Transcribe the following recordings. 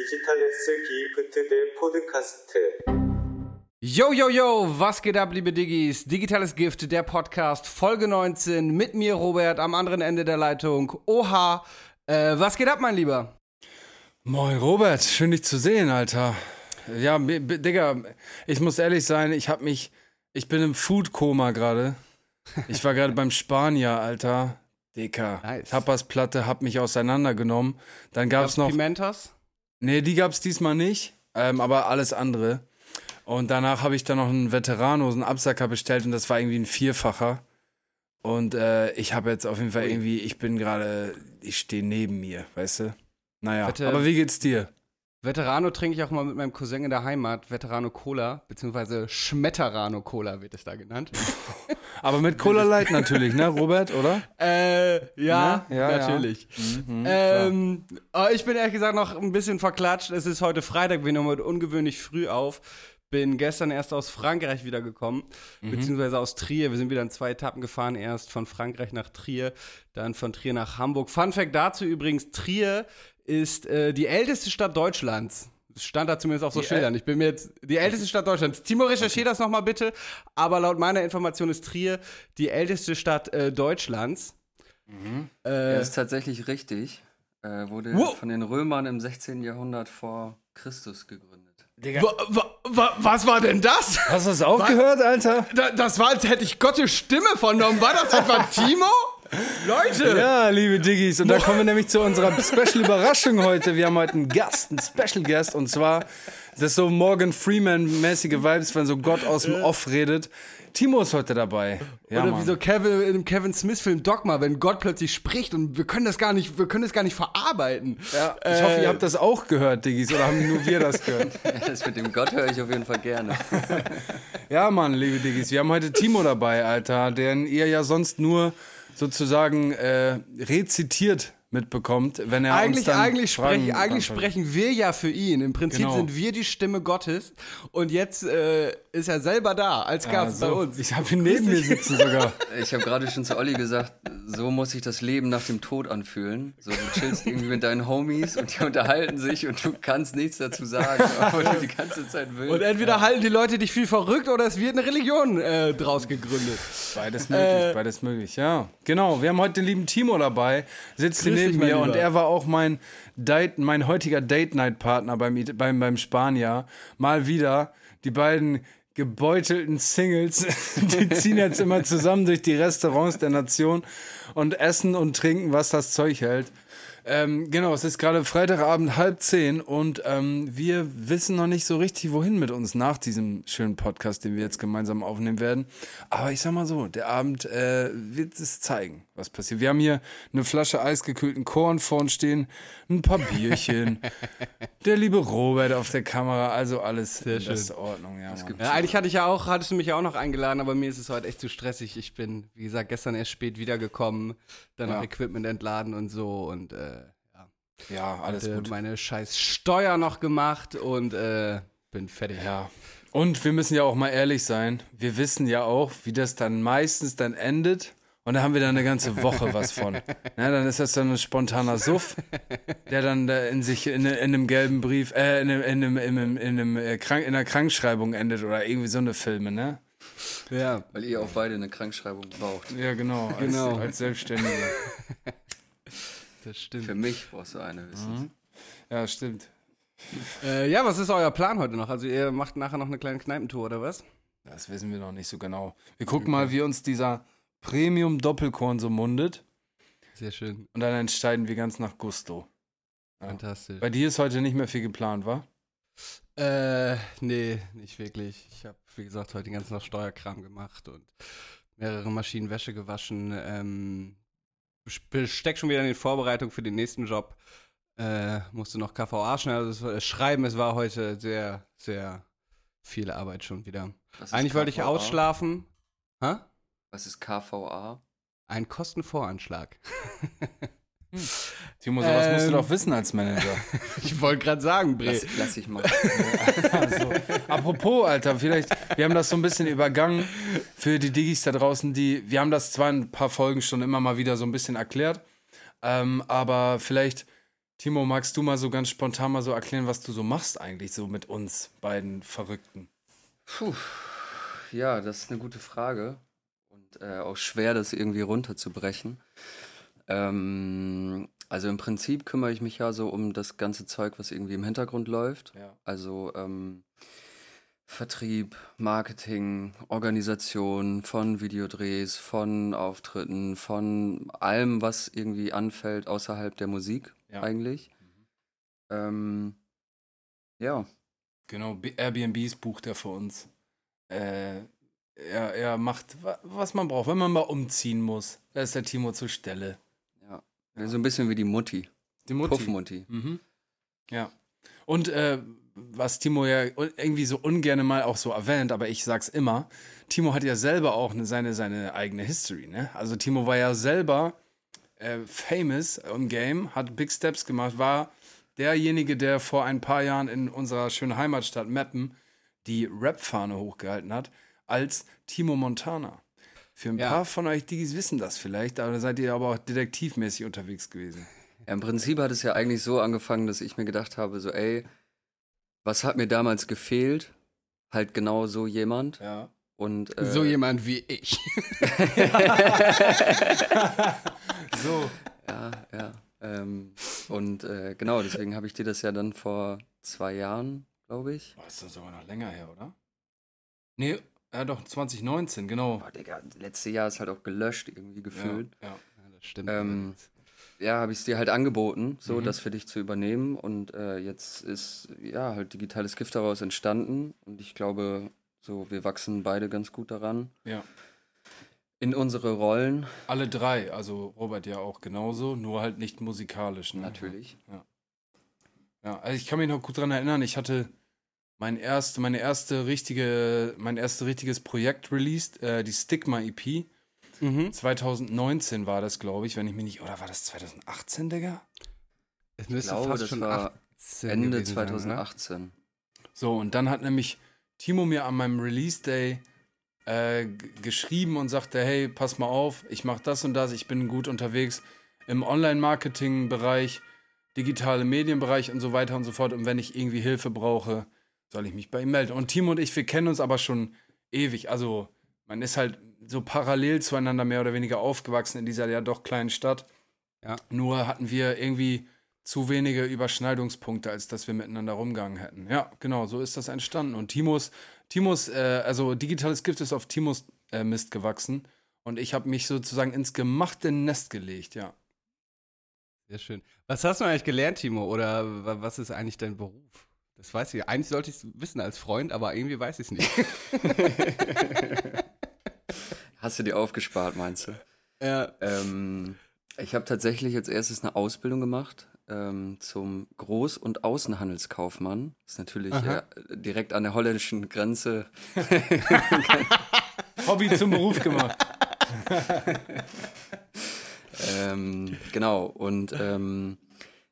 Digitales Gift der Podcast. Yo, yo, yo, was geht ab, liebe Diggis? Digitales Gift, der Podcast, Folge 19, mit mir, Robert, am anderen Ende der Leitung. Oha, äh, was geht ab, mein Lieber? Moin, Robert, schön dich zu sehen, Alter. Ja, Digga, ich muss ehrlich sein, ich hab mich, ich bin im Food-Koma gerade. Ich war gerade beim Spanier, Alter. Dicker. Nice. Tapas-Platte, hab mich auseinandergenommen. Dann gab's noch... Pimentas? Nee, die gab's diesmal nicht, ähm, aber alles andere. Und danach habe ich dann noch einen Veterano, einen Absacker bestellt und das war irgendwie ein Vierfacher. Und äh, ich habe jetzt auf jeden Fall irgendwie, ich bin gerade, ich stehe neben mir, weißt du? Naja, Wette- aber wie geht's dir? Veterano trinke ich auch mal mit meinem Cousin in der Heimat, Veterano Cola, beziehungsweise Schmetterano Cola wird es da genannt. Aber mit Cola Light natürlich, ne, Robert, oder? äh, ja, Ne? Ja, ja. natürlich. Mhm, klar. Ähm, aber ich bin ehrlich gesagt noch ein bisschen verklatscht. Es ist heute Freitag, wir nehmen heute ungewöhnlich früh auf. Bin gestern erst aus Frankreich wiedergekommen, Mhm. beziehungsweise aus Trier. Wir sind wieder in zwei Etappen gefahren. Erst von Frankreich nach Trier, dann von Trier nach Hamburg. Fun Fact dazu übrigens: Trier ist äh, die älteste Stadt Deutschlands. Das stand da zumindest auf so Die Schildern. Ich bin mir jetzt die älteste Stadt Deutschlands. Timo, recherchier das nochmal bitte. Aber laut meiner Information ist Trier die älteste Stadt äh, Deutschlands. Äh, Er ist tatsächlich richtig. Äh, wurde Wow. von den Römern im 16. Jahrhundert vor Christus gegründet. Digga, Wa- wa- wa- was war denn das? hast du das auch gehört, Alter? Da, das war, als hätte ich Gottes Stimme vernommen. War das etwa Timo? Leute! Ja, liebe Diggis, und da kommen wir nämlich zu unserer Special-Überraschung heute. Wir haben heute einen Gast, einen Special-Guest, und zwar, das so Morgan Freeman-mäßige Vibes, wenn so Gott aus dem Off redet. Timo ist heute dabei. Ja, Oder Mann. wie so Kevin in dem Kevin Smith-Film Dogma, wenn Gott plötzlich spricht und wir können das gar nicht, wir können das gar nicht verarbeiten. Ja, ich hoffe, ihr habt das auch gehört, Diggis, oder haben nur wir das gehört? Das mit dem Gott höre ich auf jeden Fall gerne. Ja, Mann, liebe Diggis, wir haben heute Timo dabei, Alter, den ihr ja sonst nur sozusagen äh, rezitiert mitbekommt, wenn er uns Eigentlich, dann eigentlich, Fragen sprechen, eigentlich sprechen wir ja für ihn. Im Prinzip Genau. sind wir die Stimme Gottes und jetzt äh, ist er selber da als Gast Ja, bei so. uns. Ich habe ihn neben mir sitzen sogar. Ich habe gerade schon zu Olli gesagt, so muss sich das Leben nach dem Tod anfühlen. So, du chillst irgendwie mit deinen Homies und die unterhalten sich und du kannst nichts dazu sagen, obwohl du die ganze Zeit willst. Und entweder halten die Leute dich viel verrückt oder es wird eine Religion äh, draus gegründet. Beides möglich, beides möglich, ja. Genau, wir haben heute den lieben Timo dabei, sitzt Grüß neben mir und er war auch mein, Date, mein heutiger Date-Night-Partner beim, beim, beim Spanier. Mal wieder, die beiden gebeutelten Singles, die ziehen jetzt immer zusammen durch die Restaurants der Nation und essen und trinken, was das Zeug hält. Ähm, genau, es ist gerade Freitagabend halb zehn und ähm, wir wissen noch nicht so richtig, wohin mit uns nach diesem schönen Podcast, den wir jetzt gemeinsam aufnehmen werden. Aber ich sag mal so, der Abend äh, wird es zeigen, was passiert. Wir haben hier eine Flasche eisgekühlten Korn vor uns stehen, ein paar Bierchen, der liebe Robert auf der Kamera, also alles in schön. bester Ordnung. Ja. Ja, eigentlich hatte ich ja auch, hattest du mich ja auch noch eingeladen, aber mir ist es heute echt zu stressig. Ich bin, wie gesagt, gestern erst spät wiedergekommen, dann Ja. noch Equipment entladen und so und äh, ja, ja, alles äh, gut. meine scheiß Steuer noch gemacht und äh, bin fertig. Ja. Und wir müssen ja auch mal ehrlich sein. Wir wissen ja auch, wie das dann meistens dann endet. Und da haben wir dann eine ganze Woche was von. Ne, dann ist das dann ein spontaner Suff, der dann da in sich in, in einem gelben Brief, äh, in einem, in einem, in einem, in äh, Krank, in einer Krankschreibung endet oder irgendwie so eine Filme, ne? Ja. Weil ihr auch beide eine Krankschreibung braucht. Ja, genau. Als, Genau. als Selbstständige. Das stimmt. Für mich brauchst du eine, wissen Ja, stimmt. Äh, ja, was ist euer Plan heute noch? Also ihr macht nachher noch eine kleine Kneipentour oder was? Das wissen wir noch nicht so genau. Wir gucken mal, wie uns dieser Premium-Doppelkorn so mundet. Sehr schön. Und dann entscheiden wir ganz nach Gusto. Ja. Fantastisch. Bei dir ist heute nicht mehr viel geplant, wa? Äh, nee, nicht wirklich. Ich habe, wie gesagt, heute den ganzen Tag Steuerkram gemacht und mehrere Maschinen Wäsche gewaschen. Ähm, steck schon wieder in die Vorbereitung für den nächsten Job. Äh, musste noch KVA schnell also schreiben. Es war heute sehr, sehr viel Arbeit schon wieder. Eigentlich wollte ich KVA? ausschlafen. Hä? Was ist KVA? Ein Kostenvoranschlag. Timo, sowas musst du Ähm. doch wissen als Manager. Ich wollte gerade sagen, Bre. Lass, lass ich mal. also, apropos, Alter, vielleicht, wir haben das so ein bisschen übergangen für die Diggis da draußen, die, wir haben das zwar in ein paar Folgen schon immer mal wieder so ein bisschen erklärt, ähm, aber vielleicht Timo, magst du mal so ganz spontan mal so erklären, was du so machst eigentlich so mit uns beiden Verrückten? Puh. Ja, das ist eine gute Frage. Und äh, auch schwer, das irgendwie runterzubrechen. Ähm, also im Prinzip kümmere ich mich ja so um das ganze Zeug, was irgendwie im Hintergrund läuft. Ja. Also ähm, Vertrieb, Marketing, Organisation von Videodrehs, von Auftritten, von allem, was irgendwie anfällt außerhalb der Musik Ja. eigentlich. Ähm, ja, Genau, Airbnbs bucht er für uns. Äh, er, er macht, wa- was man braucht, wenn man mal umziehen muss. Da ist der Timo zur Stelle. So ein bisschen wie die Mutti, Die Mutti. Puffmutti. Mhm. Ja. Und äh, was Timo ja irgendwie so ungern mal auch so erwähnt, aber ich sag's immer, Timo hat ja selber auch ne, seine, seine eigene History, ne? Also Timo war ja selber äh, famous im Game, hat Big Steps gemacht, war derjenige, der vor ein paar Jahren in unserer schönen Heimatstadt Meppen die Rap-Fahne hochgehalten hat, als Timo Montana. Für ein Ja. paar von euch, die wissen das vielleicht, aber da seid ihr aber auch detektivmäßig unterwegs gewesen. Ja, Im Prinzip hat es ja eigentlich so angefangen, dass ich mir gedacht habe, so ey, was hat mir damals gefehlt? Halt genau so jemand. Ja. Und äh, So jemand wie ich. So. Ja, ja. Ähm, und äh, genau, deswegen habe ich dir das ja dann vor zwei Jahren, glaube ich. Boah, ist das aber noch länger her, oder? Nee, ja doch, 2019, genau. Boah, Digga, letztes Jahr ist halt auch gelöscht irgendwie gefühlt. Ja, ja. Ja, das stimmt. Ähm, Ja, habe ich es dir halt angeboten, so Mhm. das für dich zu übernehmen. Und äh, jetzt ist ja halt digitales Gift daraus entstanden. Und ich glaube, so wir wachsen beide ganz gut daran. ja. In unsere Rollen, Alle drei, also Robert ja auch genauso, nur halt nicht musikalisch. Ne? natürlich. Ja, also ich kann mich noch gut dran erinnern, ich hatte mein erst, meine erste richtige, mein erstes richtiges Projekt released, äh, die Stigma EP. mhm. 2019 war das, glaube ich, wenn ich mich nicht, oder war das 2018, Digga? Es müsste glaube, fast das schon war 18 Ende gewesen sein, oder? 2018. So, und dann hat nämlich Timo mir an meinem Release Day äh, geschrieben und sagte, hey, pass mal auf, ich mache das und das, ich bin gut unterwegs im Online-Marketing-Bereich, digitale Medienbereich und so weiter und so fort. Und wenn ich irgendwie Hilfe brauche, soll ich mich bei ihm melden. Und Timo und ich, wir kennen uns aber schon ewig. Also man ist halt so parallel zueinander mehr oder weniger aufgewachsen in dieser ja doch kleinen Stadt. Ja. Nur hatten wir irgendwie zu wenige Überschneidungspunkte, als dass wir miteinander rumgegangen hätten. Ja, genau, so ist das entstanden. Und Timos, Timos, äh, also digitales Gift ist auf Timos äh, Mist gewachsen. Und ich habe mich sozusagen ins gemachte Nest gelegt, ja. Sehr schön. Was hast du eigentlich gelernt, Timo? Oder wa- was ist eigentlich dein Beruf? Das weiß ich. Eigentlich sollte ich es wissen als Freund, aber irgendwie weiß ich es nicht. Hast du dir aufgespart, meinst du? ja. Ähm, ich habe tatsächlich als erstes eine Ausbildung gemacht ähm, zum Groß- und Außenhandelskaufmann. ist natürlich äh, direkt an der holländischen Grenze. Hobby zum Beruf gemacht. Ähm, genau, und ähm,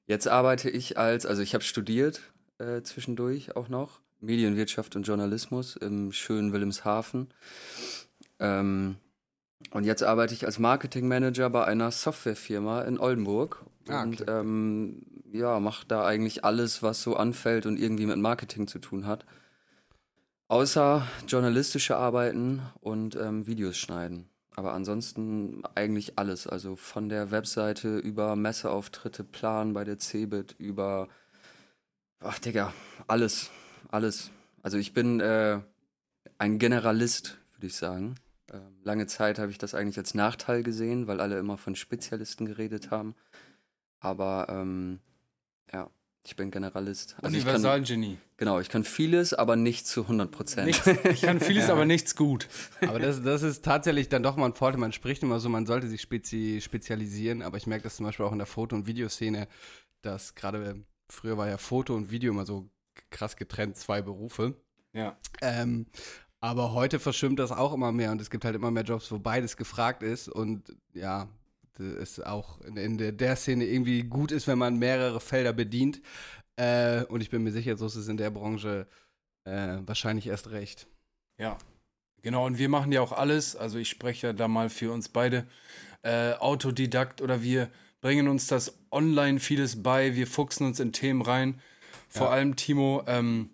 jetzt arbeite ich als, also ich habe studiert äh, zwischendurch auch noch, Medienwirtschaft und Journalismus im schönen Wilhelmshaven. Ähm, und jetzt arbeite ich als Marketingmanager bei einer Softwarefirma in Oldenburg. Ah, und okay. ähm, ja, mache da eigentlich alles, was so anfällt und irgendwie mit Marketing zu tun hat. Außer journalistische Arbeiten und ähm, Videos schneiden. Aber ansonsten eigentlich alles. Also von der Webseite über Messeauftritte planen bei der Cebit, über. Ach, Digga, alles. Alles. Also ich bin äh, ein Generalist, würde ich sagen. Ähm, lange Zeit habe ich das eigentlich als Nachteil gesehen, weil alle immer von Spezialisten geredet haben. Aber ähm, ja, ich bin Generalist. Also ich kann, Universalgenie. genau, ich kann vieles, aber nicht zu 100 Prozent. Ich kann vieles, aber nichts gut. Aber das, das ist tatsächlich dann doch mal ein Vorteil. Man spricht immer so, man sollte sich spezi spezialisieren, aber ich merke das zum Beispiel auch in der Foto- und Videoszene, dass gerade früher war ja Foto und Video immer so krass getrennt, zwei Berufe. Ja. Ähm, aber heute verschwimmt das auch immer mehr und es gibt halt immer mehr Jobs, wo beides gefragt ist und ja, es auch in, in der, Szene irgendwie gut ist, wenn man mehrere Felder bedient. Äh, und ich bin mir sicher, so ist es in der Branche äh, wahrscheinlich erst recht. Ja, genau. Und wir machen ja auch alles. Also ich spreche ja da mal für uns beide. Äh, Autodidakt oder wir bringen uns das online vieles bei. Wir fuchsen uns in Themen rein. Vor allem Timo, ähm,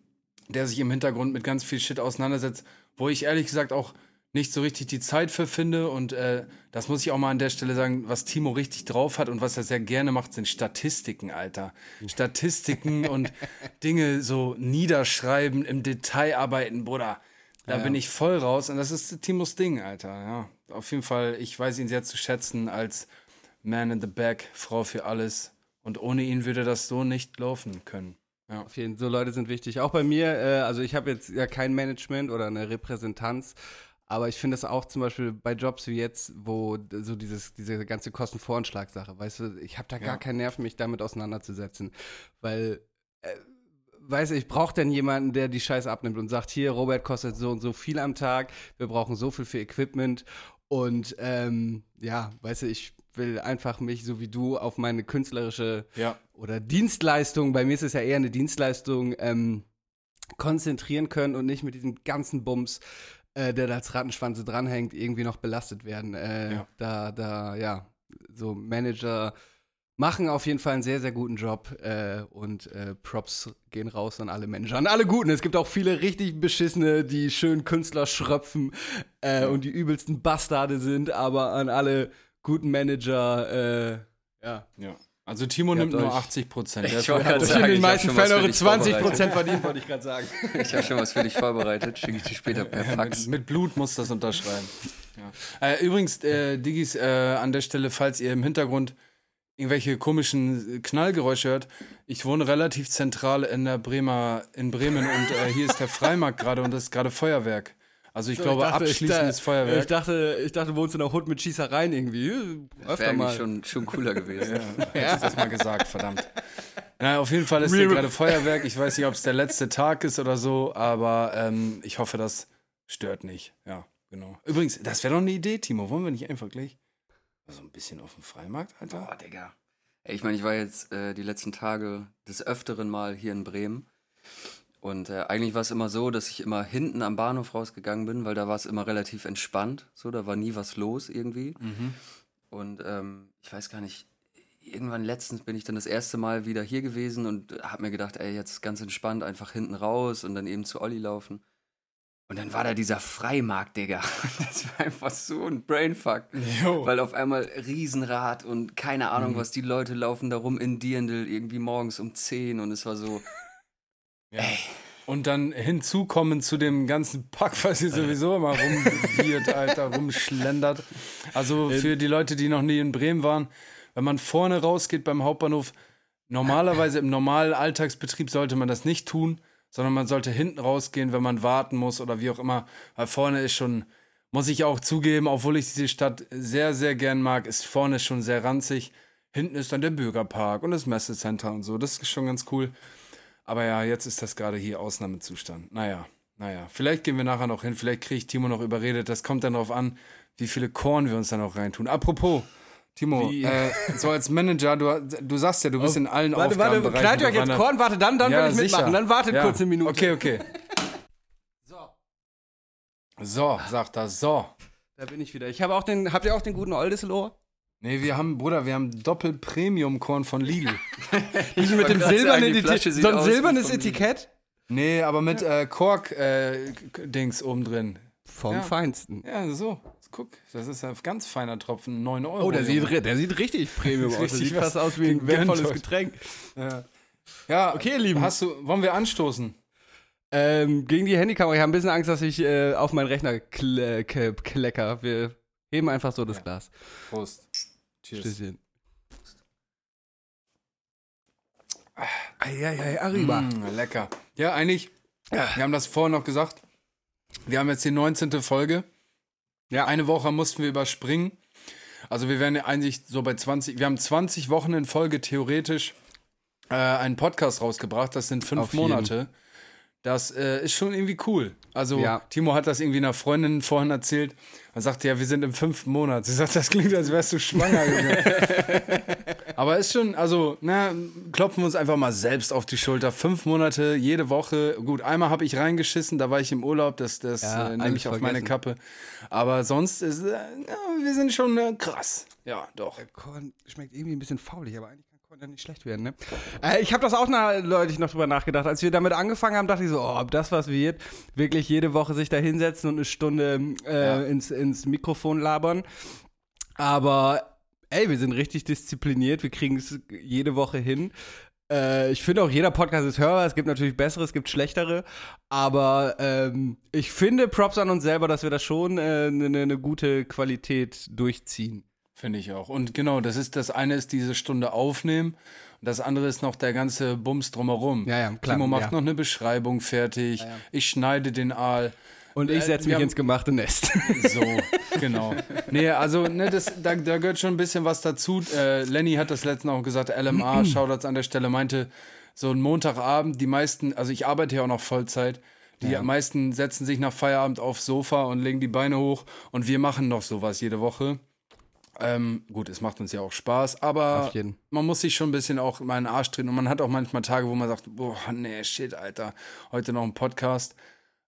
der sich im Hintergrund mit ganz viel Shit auseinandersetzt, wo ich ehrlich gesagt auch nicht so richtig die Zeit für finde. Und äh, das muss ich auch mal an der Stelle sagen, was Timo richtig drauf hat und was er sehr gerne macht, sind Statistiken, Alter. Statistiken und Dinge so niederschreiben, im Detail arbeiten, Bruder. Da bin ich voll raus und das ist Timos Ding, Alter. Ja, auf jeden Fall, ich weiß ihn sehr zu schätzen als Man in the Back, Frau für alles. Und ohne ihn würde das so nicht laufen können. Auf jeden Fall, so Leute sind wichtig. Auch bei mir, äh, also ich habe jetzt ja kein Management oder eine Repräsentanz, aber ich finde das auch zum Beispiel bei Jobs wie jetzt, wo so dieses, diese ganze Kostenvoranschlag-Sache, weißt du, ich habe da gar Ja. keinen Nerv, mich damit auseinanderzusetzen, weil, äh, weißt du, ich brauche dann jemanden, der die Scheiße abnimmt und sagt, hier, Robert kostet so und so viel am Tag, wir brauchen so viel für Equipment und ähm, ja, weißt du, ich will einfach mich, so wie du, auf meine künstlerische Ja. oder Dienstleistung, bei mir ist es ja eher eine Dienstleistung, ähm, konzentrieren können und nicht mit diesem ganzen Bums, äh, der da als Rattenschwanze dranhängt, irgendwie noch belastet werden. Äh, Ja. Da, da, ja, so Manager machen auf jeden Fall einen sehr, sehr guten Job äh, und äh, Props gehen raus an alle Manager, an alle Guten. Es gibt auch viele richtig beschissene, die schön Künstler schröpfen äh, und die übelsten Bastarde sind, aber an alle guten Manager, äh, ja. Ja. Also Timo Ihr nimmt nur euch- 80 Prozent. Ich wollte gerade Das sagen, in den meisten Fällen eure dich 20 vorbereitet. Prozent verdient, wollte ich gerade sagen. Ich habe schon was für dich vorbereitet, schicke ich dir später per Fax. Mit, mit Blut muss das unterschreiben. Ja. Äh, übrigens, äh, Digis, äh, an der Stelle, falls ihr im Hintergrund irgendwelche komischen Knallgeräusche hört, ich wohne relativ zentral in der Bremer, in Bremen und äh, hier ist der Freimarkt gerade und das ist gerade Feuerwerk. Also ich glaube, abschließendes Ich Feuerwerk. dachte, ich dachte, du wohnst in der Hut mit Schießereien irgendwie. Das wäre eigentlich schon, schon cooler gewesen. Hätte ich das mal gesagt, verdammt. Na, auf jeden Fall ist hier gerade Feuerwerk. Ich weiß nicht, ob es der letzte Tag ist oder so, aber ähm, ich hoffe, das stört nicht. Ja, genau. Übrigens, das wäre doch eine Idee, Timo. Wollen wir nicht einfach gleich so ein bisschen auf dem Freimarkt, Alter? Boah, Digga. Ey, ich meine, ich war jetzt äh, die letzten Tage des Öfteren mal hier in Bremen. Und äh, eigentlich war es immer so, dass ich immer hinten am Bahnhof rausgegangen bin, weil da war es immer relativ entspannt. So, da war nie was los irgendwie. Und ähm, ich weiß gar nicht, irgendwann letztens bin ich dann das erste Mal wieder hier gewesen und habe mir gedacht, ey, jetzt ganz entspannt, einfach hinten raus und dann eben zu Olli laufen. Und dann war da dieser Freimarkt, Digga. Das war einfach so ein Brainfuck. Jo. Weil auf einmal Riesenrad und keine Ahnung, Mhm. was die Leute laufen da rum in Dirndl irgendwie morgens um 10 und es war so, Ja. Und dann hinzukommen zu dem ganzen Pack, was hier sowieso immer rumwirrt, Alter, rumschlendert. Also für die Leute, die noch nie in Bremen waren, wenn man vorne rausgeht beim Hauptbahnhof, normalerweise im normalen Alltagsbetrieb sollte man das nicht tun, sondern man sollte hinten rausgehen, wenn man warten muss oder wie auch immer. Weil vorne ist schon, muss ich auch zugeben, obwohl ich diese Stadt sehr, sehr gern mag, ist vorne schon sehr ranzig. Hinten ist dann der Bürgerpark und das Messecenter und so. Das ist schon ganz cool. Aber ja, jetzt ist das gerade hier Ausnahmezustand. Naja, naja. Vielleicht gehen wir nachher noch hin. Vielleicht kriege ich Timo noch überredet. Das kommt dann darauf an, wie viele Korn wir uns dann auch reintun. Apropos, Timo, äh, so als Manager, du, du sagst ja, du bist in allen Warte, warte, Aufgabenbereichen knallt euch jetzt. Korn, warte, dann, dann Ja, ich mitmachen. sicher. Dann wartet Ja. kurz eine Minute. Okay, okay. So, So, sagt er, so. da bin ich wieder. Ich habe auch den, habt ihr auch den guten Oldesloh? Nee, wir haben, Bruder, wir haben Doppel-Premium-Korn von Lidl. Nicht mit dem silbernen die Etikett. So ein silbernes Etikett? nee, aber mit äh, Kork-Dings oben drin. Vom Ja. Feinsten. Ja, so. Guck, das ist ein ganz feiner Tropfen, 9 Euro. Oh, der sieht, der sieht richtig Premium aus. Richtig sieht fast aus wie ein wertvolles. Getränk. Ja, Okay, ihr Lieben. Hast du, wollen wir anstoßen? Ähm, gegen die Handykamera. Ich habe ein bisschen Angst, dass ich äh, auf meinen Rechner kle ke klecker. Wir heben einfach so das Ja. Glas. Prost. Cheers. Stößchen. Eieiei, Arriba. Mm, lecker. Ja, eigentlich, wir haben das vorhin noch gesagt. Wir haben jetzt die 19. Folge. Ja. Eine Woche mussten wir überspringen. Also wir ja eigentlich so bei 20, wir haben 20 Wochen in Folge theoretisch äh, einen Podcast rausgebracht. Das sind fünf Auf jeden. Das äh, ist schon irgendwie cool. Also Ja. Timo hat das irgendwie einer Freundin vorhin erzählt. Er sagte, ja, wir sind im fünften Monat. Sie sagt, das klingt, als wärst du schwanger. Aber ist schon, also, na, klopfen wir uns einfach mal selbst auf die Schulter. Fünf Monate, jede Woche. Gut, einmal habe ich reingeschissen, da war ich im Urlaub, das, das Ja, äh, nehme ich auf meine. Kappe. Aber sonst ist, äh, ja, wir sind schon äh, krass. Ja, doch. Äh, Korn schmeckt irgendwie ein bisschen faulig, aber eigentlich ja nicht schlecht werden, ne? Äh, ich habe das auch na, Leute, noch drüber nachgedacht. Als wir damit angefangen haben, dachte ich so, oh, ob das was wird, wirklich jede Woche sich da hinsetzen und eine Stunde äh, Ja. ins, ins Mikrofon labern. Aber ey, wir sind richtig diszipliniert, wir kriegen es jede Woche hin. Äh, ich finde auch, jeder Podcast ist hörbar. Es gibt natürlich bessere, es gibt schlechtere. Aber ähm, ich finde Props an uns selber, dass wir da schon eine äh, ne, ne gute Qualität durchziehen. Finde ich auch. Und genau, das ist das eine ist diese Stunde aufnehmen und das andere ist noch der ganze Bums drumherum. Ja, ja, klar, Timo macht ja. noch eine Beschreibung fertig. Ich schneide den Aal. Und ich Äh, setze mich haben- ins gemachte Nest. So, genau. Nee, also, ne, das, da, da gehört schon ein bisschen was dazu. Äh, Lenny hat das letztens auch gesagt, LMA, Shoutouts an der Stelle, meinte, so ein Montagabend, die meisten, also ich arbeite ja auch noch Vollzeit, die meisten setzen sich nach Feierabend aufs Sofa und legen die Beine hoch und wir machen noch sowas jede Woche. Ähm, gut, es macht uns ja auch Spaß, aber man muss sich schon ein bisschen auch mal in den Arsch treten und man hat auch manchmal Tage, wo man sagt, boah, nee, shit, Alter, heute noch ein Podcast.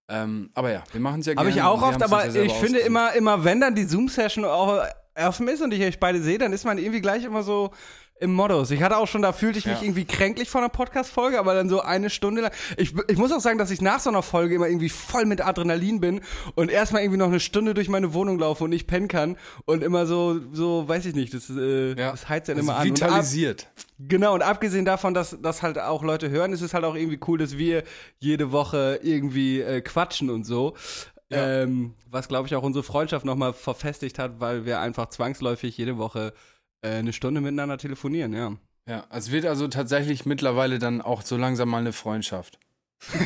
Ähm, aber ja, wir machen es ja gerne. Habe ich auch oft, aber ja ich finde immer, immer, wenn dann die Zoom-Session auch offen ist und ich euch beide sehe, dann ist man irgendwie gleich immer so im Modus. Ich hatte auch schon, da fühlte ich mich Ja. irgendwie kränklich vor einer Podcast-Folge, aber dann so eine Stunde lang. Ich, ich muss auch sagen, dass ich nach so einer Folge immer irgendwie voll mit Adrenalin bin und erstmal irgendwie noch eine Stunde durch meine Wohnung laufe und nicht pennen kann und immer so, so, weiß ich nicht, das, äh, Ja. das heizt dann immer an. Und ab, Vitalisiert. Genau, und abgesehen davon, dass das halt auch Leute hören, ist es halt auch irgendwie cool, dass wir jede Woche irgendwie äh, quatschen und so. Ja. Ähm, was, glaube ich, auch unsere Freundschaft nochmal verfestigt hat, weil wir einfach zwangsläufig jede Woche äh, eine Stunde miteinander telefonieren, ja. Ja, es wird also tatsächlich mittlerweile dann auch so langsam mal eine Freundschaft.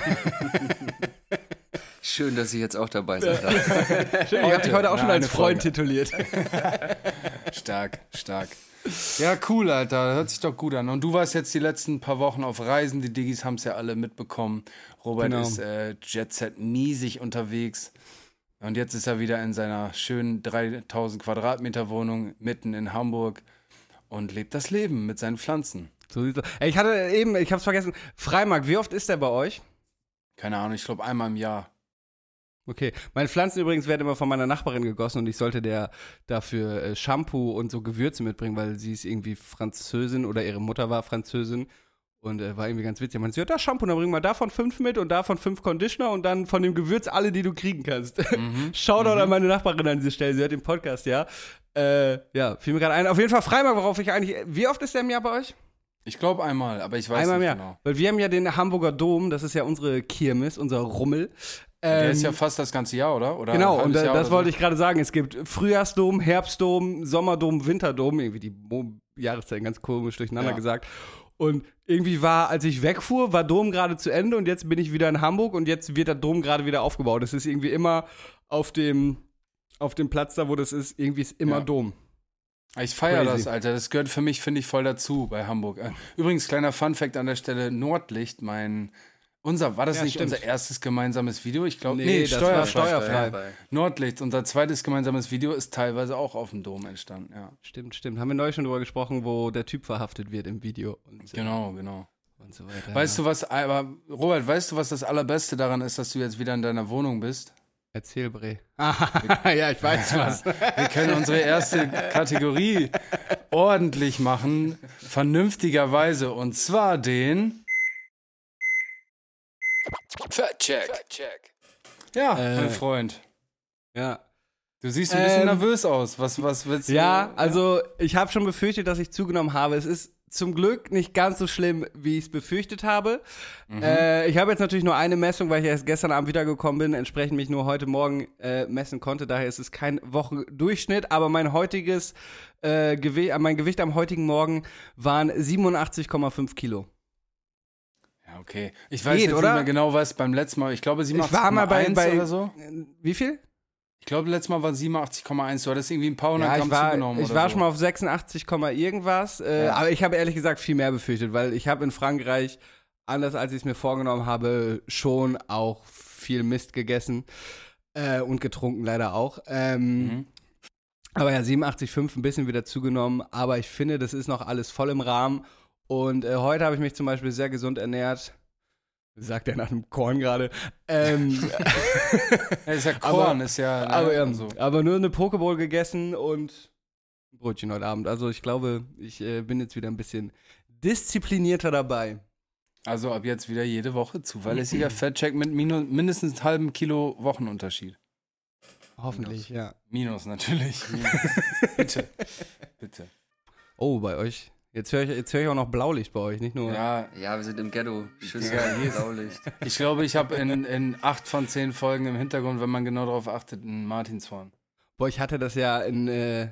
Schön, dass ich jetzt auch dabei sein darf. Ich habe dich heute auch na, schon als eine Freund Folge. tituliert. Stark, stark. Ja, cool, Alter. Hört sich doch gut an. Und du warst jetzt die letzten paar Wochen auf Reisen. Die Diggis haben es ja alle mitbekommen. Robert Genau. ist äh, Jet Set miesig unterwegs. Und jetzt ist er wieder in seiner schönen 3000 Quadratmeter Wohnung mitten in Hamburg und lebt das Leben mit seinen Pflanzen. So sieht's aus. Ey, ich hatte eben, ich hab's vergessen, Freimarkt, wie oft ist der bei euch? Keine Ahnung, ich glaube einmal im Jahr. Okay, meine Pflanzen übrigens werden immer von meiner Nachbarin gegossen und ich sollte der dafür äh, Shampoo und so Gewürze mitbringen, weil sie ist irgendwie Französin oder ihre Mutter war Französin und äh, war irgendwie ganz witzig. Man sagt, ja, das Shampoo, dann bring mal davon fünf mit und davon fünf Conditioner und dann von dem Gewürz alle, die du kriegen kannst. Shoutout an meine Nachbarin an dieser Stelle, sie hört den Podcast, ja. Äh, ja, fiel mir gerade ein. Auf jeden Fall Freimarkt, worauf ich eigentlich, wie oft ist der im Jahr bei euch? Ich glaube einmal, aber ich weiß Einmal nicht Jahr. genau. Weil wir haben ja den Hamburger Dom, das ist ja unsere Kirmes, unser Rummel. Der Ähm, ist ja fast das ganze Jahr, oder? oder Genau, und Jahr das oder wollte so? ich gerade sagen. Es gibt Frühjahrsdom, Herbstdom, Sommerdom, Winterdom, irgendwie die Jahreszeiten ganz komisch durcheinander Ja. gesagt. Und irgendwie war, als ich wegfuhr, war Dom gerade zu Ende und jetzt bin ich wieder in Hamburg und jetzt wird der Dom gerade wieder aufgebaut. Es ist irgendwie immer auf dem, auf dem Platz da, wo das ist, irgendwie ist immer Ja. Dom. Ich feiere das, Alter. Das gehört für mich, finde ich, voll dazu bei Hamburg. Übrigens, kleiner Fun-Fact an der Stelle: Nordlicht, mein. Unser, war das Ja, nicht stimmt. unser erstes gemeinsames Video? Ich glaube, Nee, nee, das war steuerfrei. steuerfrei. Nordlicht, unser zweites gemeinsames Video ist teilweise auch auf dem Dom entstanden, ja. Stimmt, stimmt. Haben wir neulich schon drüber gesprochen, wo der Typ verhaftet wird im Video äh, Genau, genau. und so weiter. Weißt du was, aber Robert, weißt du, was das Allerbeste daran ist, dass du jetzt wieder in deiner Wohnung bist? Erzähl, Bre. Ja, ich weiß was. Wir können unsere erste Kategorie ordentlich machen, vernünftigerweise, und zwar den Fact-Check. Ja, Äh, mein Freund. Ja. Du siehst ein bisschen ähm, nervös aus. Was, was willst du? Ja, also ich habe schon befürchtet, dass ich zugenommen habe. Es ist zum Glück nicht ganz so schlimm, wie ich es befürchtet habe. Äh, ich habe jetzt natürlich nur eine Messung, weil ich erst gestern Abend wiedergekommen bin, entsprechend mich nur heute Morgen äh, messen konnte. Daher ist es kein Wochendurchschnitt, aber mein heutiges äh, Gewicht, mein Gewicht am heutigen Morgen waren 87,5 Kilo. Ja, okay. Ich weiß Geht, jetzt oder? nicht mehr genau, was beim letzten Mal. Ich glaube, sie Ich war mal bei, bei oder so. äh, wie viel? Ich glaube, letztes Mal war 87,1. Du hattest irgendwie ein paar hundert Ja, Gramm ich war, zugenommen. ich war so. schon mal auf 86, Komma irgendwas, äh, Ja. aber ich habe ehrlich gesagt viel mehr befürchtet, weil ich habe in Frankreich, anders als ich es mir vorgenommen habe, schon auch viel Mist gegessen äh, und getrunken leider auch. Ähm, Mhm. Aber ja, 87,5 ein bisschen wieder zugenommen, aber ich finde, das ist noch alles voll im Rahmen. Und äh, heute habe ich mich zum Beispiel sehr gesund ernährt. Sagt er nach einem Korn gerade. Ähm, Ja, ist ja Aber- Korn, ist ja. ne, aber, ja, also. aber nur eine Pokeball gegessen und ein Brötchen heute Abend. Also ich glaube, ich äh, bin jetzt wieder ein bisschen disziplinierter dabei. Also ab jetzt wieder jede Woche zuverlässiger Fettcheck mit minus, mindestens halben Kilo Wochenunterschied. Hoffentlich, ja. Minus natürlich. Minus. bitte. Bitte. Oh, bei euch. Jetzt höre ich, jetzt hör ich auch noch Blaulicht bei euch, nicht nur. Ja, Ja, wir sind im Ghetto. Schüsse, ist- Blaulicht. ich glaube, ich habe in, in acht von zehn Folgen im Hintergrund, wenn man genau darauf achtet, einen Martinshorn. Boah, ich hatte das ja in, äh,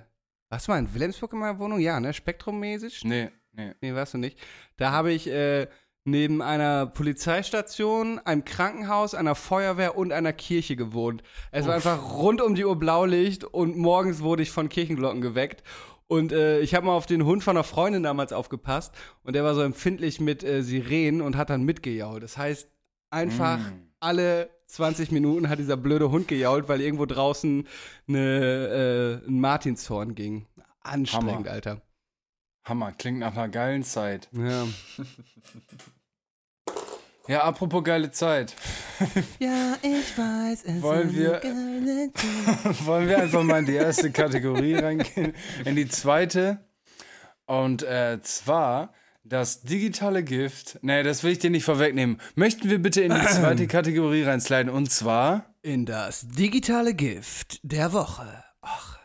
was war in Wilhelmsburg in meiner Wohnung? Ja, ne? Spektrummäßig? Nee, nee. Nee, warst du nicht. Da habe ich äh, neben einer Polizeistation, einem Krankenhaus, einer Feuerwehr und einer Kirche gewohnt. Es war einfach rund um die Uhr Blaulicht und morgens wurde ich von Kirchenglocken geweckt. Und äh, ich habe mal auf den Hund von einer Freundin damals aufgepasst und der war so empfindlich mit äh, Sirenen und hat dann mitgejault. Das heißt, einfach Mm. alle 20 Minuten hat dieser blöde Hund gejault, weil irgendwo draußen eine, äh, ein Martinshorn ging. Anstrengend, Hammer. Alter. Hammer, klingt nach einer geilen Zeit. Ja. Ja, apropos geile Zeit. Ja, ich weiß, es Wollen wir- Wollen wir einfach mal in die erste Kategorie reingehen? In die zweite. Und äh, zwar das digitale Gift. Nee, das will ich dir nicht vorwegnehmen. Möchten wir bitte in die zweite Kategorie reinsliden? Und zwar. In das digitale Gift der Woche. Ach,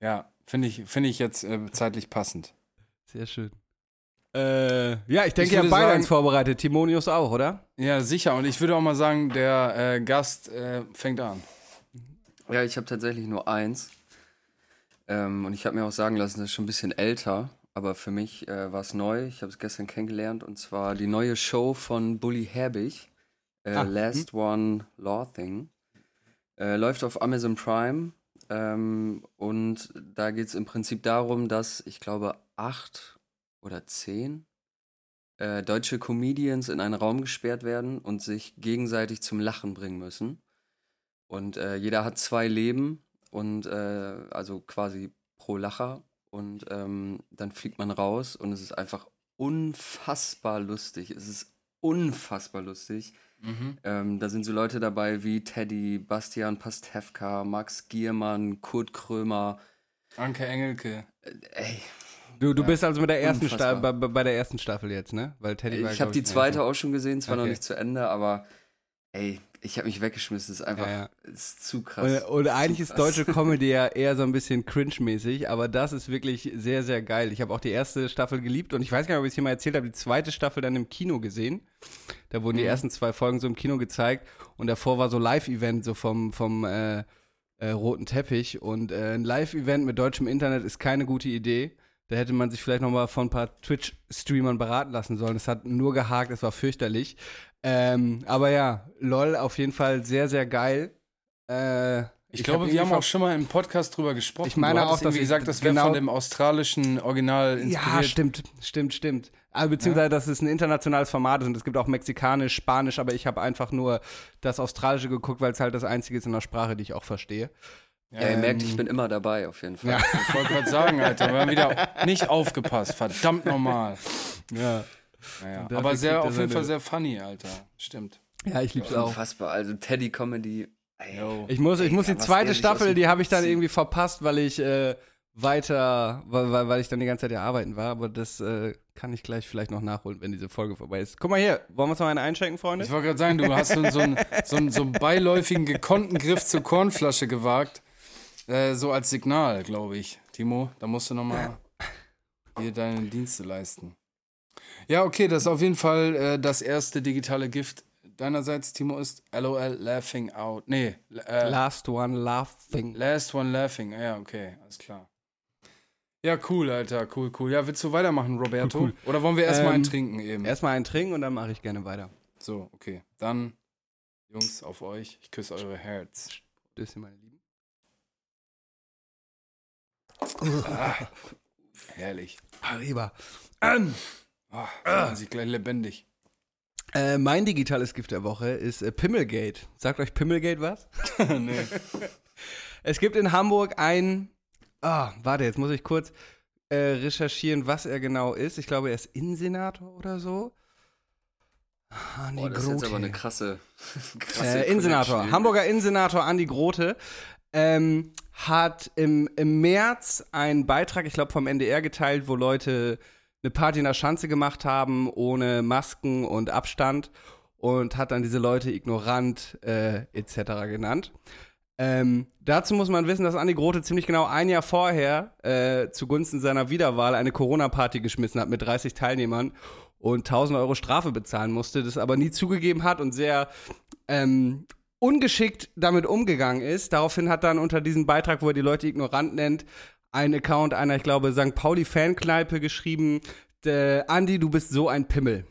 Ja, finde ich, finde ich jetzt äh, zeitlich passend. sehr schön. Äh, ja, ich denke, Ich ihr habt beide eins vorbereitet. Timonius auch, oder? Ja, sicher. Und ich würde auch mal sagen, der äh, Gast äh, fängt an. Ja, ich habe tatsächlich nur eins. Ähm, und ich habe mir auch sagen lassen, das ist schon ein bisschen älter. Aber für mich äh, war es neu. Ich habe es gestern kennengelernt. Und zwar die neue Show von Bully Herbig. Äh, Ah, Last One Law Thing. Äh, läuft auf Amazon Prime. Ähm, und da geht es im Prinzip darum, dass ich glaube acht oder zehn äh, deutsche Comedians in einen Raum gesperrt werden und sich gegenseitig zum Lachen bringen müssen. Und äh, jeder hat zwei Leben und äh, also quasi pro Lacher. Und ähm, dann fliegt man raus und es ist einfach unfassbar lustig. Es ist unfassbar lustig. Ähm, da sind so Leute dabei wie Teddy, Bastian Pastewka, Max Giermann, Kurt Krömer. Anke Engelke. Ey, Du, du bist also mit der ersten. Staffel, bei, bei der ersten Staffel jetzt, ne? Weil Teddy war, ich habe die zweite auch schon gesehen, zwar noch Okay. nicht zu Ende, aber ey, ich habe mich weggeschmissen. Es ist einfach, Ja, ja. ist zu krass. Und, und Zu eigentlich ist krass. deutsche Comedy ja eher so ein bisschen cringe-mäßig, aber das ist wirklich sehr, sehr geil. Ich habe auch die erste Staffel geliebt und ich weiß gar nicht, ob ich es hier mal erzählt habe, die zweite Staffel dann im Kino gesehen. Da wurden die ersten zwei Folgen so im Kino gezeigt und davor war so Live-Event so vom, vom äh, äh, roten Teppich und äh, ein Live-Event mit deutschem Internet ist keine gute Idee. Da hätte man sich vielleicht noch mal von ein paar Twitch-Streamern beraten lassen sollen. Es hat nur gehakt, es war fürchterlich. Ähm, aber ja, LOL auf jeden Fall sehr, sehr geil. Äh, Ich, hab glaube, wir irgendwie haben auch schon mal im Podcast drüber gesprochen. Ich meine auch, dass ich- gesagt, das wäre genau- von dem australischen Original inspiriert. Ja, stimmt, stimmt, stimmt. Also, beziehungsweise, dass es ein internationales Format ist und es gibt auch Mexikanisch, Spanisch, aber ich habe einfach nur das Australische geguckt, weil es halt das einzige ist in der Sprache, die ich auch verstehe. Ja, ihr merkt, ich bin immer dabei, auf jeden Fall. Ja. Ich wollte gerade sagen, Alter, wir haben wieder nicht aufgepasst. Verdammt normal. Ja. Naja, aber sehr, auf jeden Fall sehr funny, Alter. Stimmt. Ja, ich lieb's auch. Unfassbar. Also Teddy Comedy. Ey. Ich muss, ich muss die zweite Staffel, die habe ich dann irgendwie verpasst, weil ich äh, weiter, weil, weil, weil ich dann die ganze Zeit ja arbeiten war. Aber das äh, kann ich gleich vielleicht noch nachholen, wenn diese Folge vorbei ist. Guck mal hier, wollen wir uns noch einen einschenken, Freunde? Ich wollte gerade sagen, du hast so, so, einen, so, einen, so einen beiläufigen, gekonnten Griff zur Kornflasche gewagt. Äh, so als Signal, glaube ich. Timo, da musst du nochmal hier deine Dienste leisten. Ja, okay, das ist auf jeden Fall äh, das erste digitale Gift deinerseits, Timo, ist LOL Laughing Out. Nee, äh, Last one laughing. Last One Laughing. Ja, okay, alles klar. Ja, cool, Alter, cool, cool. Ja, willst du weitermachen, Roberto? Cool, Oder wollen wir erstmal Ähm, einen trinken eben? Erstmal einen trinken und dann mache ich gerne weiter. So, okay. Dann, Jungs, auf euch. Ich küsse eure Herz. Stößchen, meine Lieben. Herrlich. Arriba. Ähm, Oh, fühlen sich gleich lebendig. äh, mein digitales Gift der Woche ist äh, Pimmelgate. Sagt euch Pimmelgate was? nee. Es gibt in Hamburg ein. Ah, warte, jetzt muss ich kurz äh, recherchieren, was er genau ist. Ich glaube, er ist Innensenator oder so. Ah, nee, Boah, das ist jetzt Grote. aber eine krasse, krasse Äh. Connection. Hamburger Innensenator Andi Grote ähm, hat im, im März einen Beitrag, ich glaube vom NDR geteilt, wo Leute eine Party in der Schanze gemacht haben, ohne Masken und Abstand und hat dann diese Leute ignorant äh, etc. genannt. Ähm, dazu muss man wissen, dass Andi Grote ziemlich genau ein Jahr vorher äh, zugunsten seiner Wiederwahl eine Corona-Party geschmissen hat mit 30 Teilnehmern und 1000 Euro Strafe bezahlen musste, das aber nie zugegeben hat und sehr ähm, ungeschickt damit umgegangen ist. Daraufhin hat dann unter diesem Beitrag, wo er die Leute ignorant nennt, ein Account einer, ich glaube, St. Pauli Fankneipe geschrieben, äh, Andi, du bist so ein Pimmel.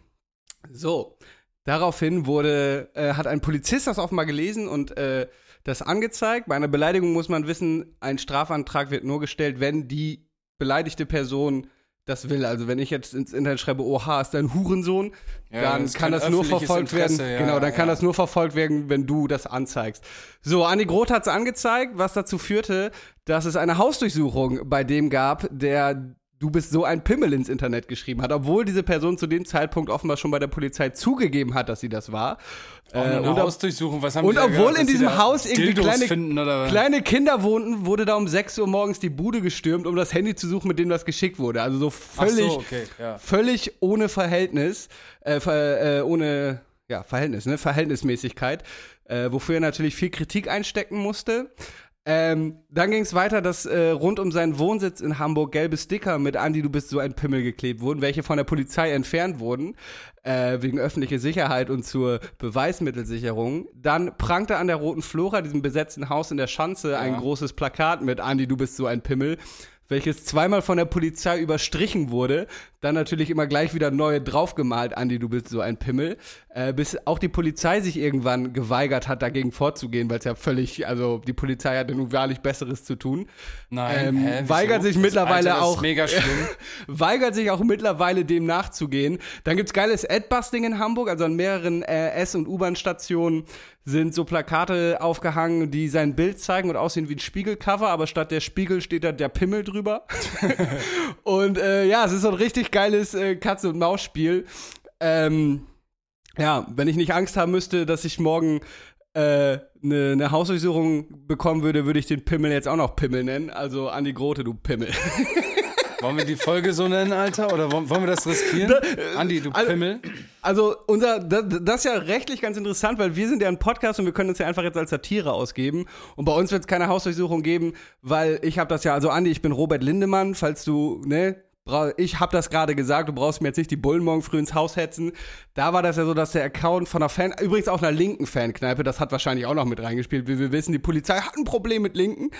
So, daraufhin wurde, äh, hat ein Polizist das offenbar gelesen und äh, das angezeigt. Bei einer Beleidigung muss man wissen, ein Strafantrag wird nur gestellt, wenn die beleidigte Person das will. Also wenn ich jetzt ins Internet schreibe, oha, ist dein Hurensohn, Ja, dann das kann das nur verfolgt Interesse, werden. ja, genau, dann kann ja. das nur verfolgt werden, wenn du das anzeigst. So, Andi Groth hat es angezeigt, was dazu führte, dass es eine Hausdurchsuchung bei dem gab, der Du bist so ein Pimmel ins Internet geschrieben hat, obwohl diese Person zu dem Zeitpunkt offenbar schon bei der Polizei zugegeben hat, dass sie das war. Äh, und ob- Hausdurchsuchung, was haben und obwohl gehabt, in diesem Haus irgendwie kleine- finden? Kleine Kinder wohnten, wurde da um 6 Uhr morgens die Bude gestürmt, um das Handy zu suchen, mit dem das geschickt wurde. Also so völlig, so, okay, ja. völlig ohne Verhältnis, äh, ver, äh, ohne ja, Verhältnis, ne? Verhältnismäßigkeit, äh, wofür er natürlich viel Kritik einstecken musste. Ähm, dann ging es weiter, dass äh, rund um seinen Wohnsitz in Hamburg gelbe Sticker mit Andi, du bist so ein Pimmel geklebt wurden, welche von der Polizei entfernt wurden, äh, wegen öffentlicher Sicherheit und zur Beweismittelsicherung. Dann prangte an der Roten Flora, diesem besetzten Haus in der Schanze, ein großes Plakat mit Andi, du bist so ein Pimmel, welches zweimal von der Polizei überstrichen wurde, dann natürlich immer gleich wieder neue draufgemalt, Andi, du bist so ein Pimmel, äh, bis auch die Polizei sich irgendwann geweigert hat, dagegen vorzugehen, weil es ja völlig, also die Polizei hatte nun wahrlich Besseres zu tun. Nein, ähm, hä, weigert sich Das- mittlerweile Alter, auch Ist mega schlimm. weigert sich auch mittlerweile dem nachzugehen. Dann gibt's geiles Adbusting in Hamburg, also an mehreren äh, S- und U-Bahn-Stationen sind so Plakate aufgehangen, die sein Bild zeigen und aussehen wie ein Spiegelcover, aber statt der Spiegel steht da der Pimmel drüber. und äh, ja, es ist so ein richtig geiles äh, Katze- und Maus-Spiel. Ähm, ja, wenn ich nicht Angst haben müsste, dass ich morgen eine äh, ne Hausdurchsuchung bekommen würde, würde ich den Pimmel jetzt auch noch Pimmel nennen. Also Andi Grote, du Pimmel. Wollen wir die Folge so nennen, Alter? Oder wollen, wir das riskieren? Andi, du also- Pimmel. Also unser, das, das ist ja rechtlich ganz interessant, weil wir sind ja ein Podcast und wir können uns ja einfach jetzt als Satire ausgeben. Und bei uns wird es keine Hausdurchsuchung geben, weil ich habe das ja, also Andi, ich bin Robert Lindemann, falls du, ne, ich habe das gerade gesagt, du brauchst mir jetzt nicht die Bullen morgen früh ins Haus hetzen. Da war das ja so, dass der Account von einer Fan, übrigens auch einer linken Fankneipe, das hat wahrscheinlich auch noch mit reingespielt, wie wir wissen, die Polizei hat ein Problem mit Linken.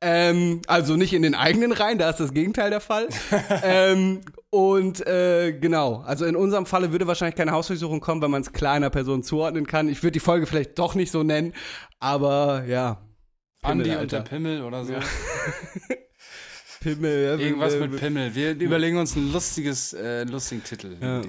Ähm, also nicht in den eigenen Reihen, da ist das Gegenteil der Fall. ähm, und äh, genau, also in unserem Falle würde wahrscheinlich keine Hausdurchsuchung kommen, weil man es klar einer Person zuordnen kann. Ich würde die Folge vielleicht doch nicht so nennen, aber ja. Andi Pimmel, und der Alter. Pimmel oder so. Pimmel. ja, Irgendwas mit Pimmel. Wir überlegen uns ein lustiges, äh, einen lustigen Titel, Ja.